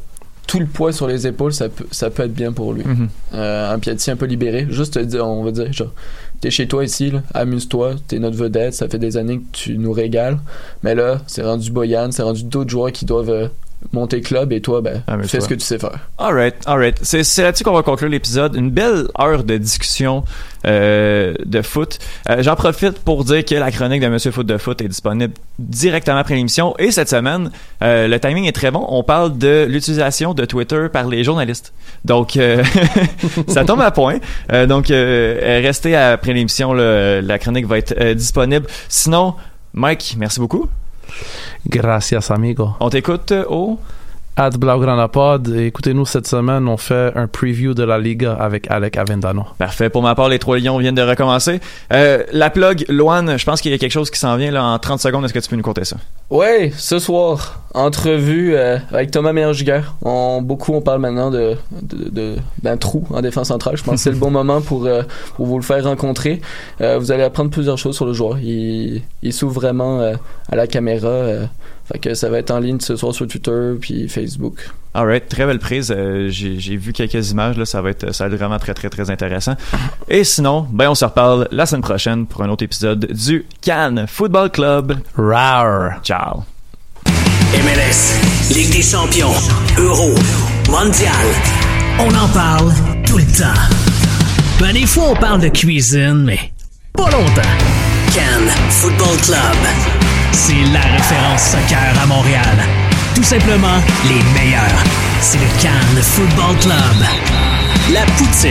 tout le poids sur les épaules, ça peut, ça peut être bien pour lui. Mhm. Euh, un Piatti un peu libéré. Juste on va dire, genre, t'es chez toi ici, amuse-toi, t'es notre vedette, ça fait des années que tu nous régales. Mais là, c'est rendu Boyan, c'est rendu d'autres joueurs qui doivent monter club et toi, ben, Amuse-toi. fais ce que tu sais faire. Alright, alright. C'est, c'est là-dessus qu'on va conclure l'épisode. Une belle heure de discussion euh, de foot. Euh, j'en profite pour dire que la chronique de Monsieur Foot de Foot est disponible directement après l'émission. Et cette semaine, euh, le timing est très bon. On parle de l'utilisation de Twitter par les journalistes. Donc, ça tombe à point. Donc, restez après l'émission. là. la chronique va être disponible. Sinon, Mike, merci beaucoup. Gracias, amigo. On t'écoute au... at Blaugrana Et écoutez-nous cette semaine, on fait un preview de la Liga avec Alec Avendano. Parfait. Pour ma part, les trois lions viennent de recommencer. Euh, la plug, Loane, je pense qu'il y a quelque chose qui s'en vient là en 30 secondes. Est-ce que tu peux nous compter ça? Ouais, ce soir, entrevue euh, avec Thomas Meyer-Giguer. On, beaucoup, on parle maintenant de, de, de- d'un trou en défense centrale. Je pense que c'est le bon moment pour, euh, pour vous le faire rencontrer. Euh, vous allez apprendre plusieurs choses sur le joueur. Il, il s'ouvre vraiment euh, à la caméra. Fait que ça va être en ligne ce soir sur Twitter puis Facebook. Alright, très belle prise. Euh, j'ai, vu quelques images là, ça va être ça va être vraiment très très très intéressant. Et sinon, ben on se reparle la semaine prochaine pour un autre épisode du Cannes Football Club. Rar. Ciao. MLS, Ligue des champions, Euro, Mondial. On en parle tout le temps. Ben, des fois, on parle de cuisine, mais pas longtemps. Cannes Football Club. C'est la référence soccer à Montréal. Tout simplement les meilleurs. C'est le Cannes Football Club. La poutine.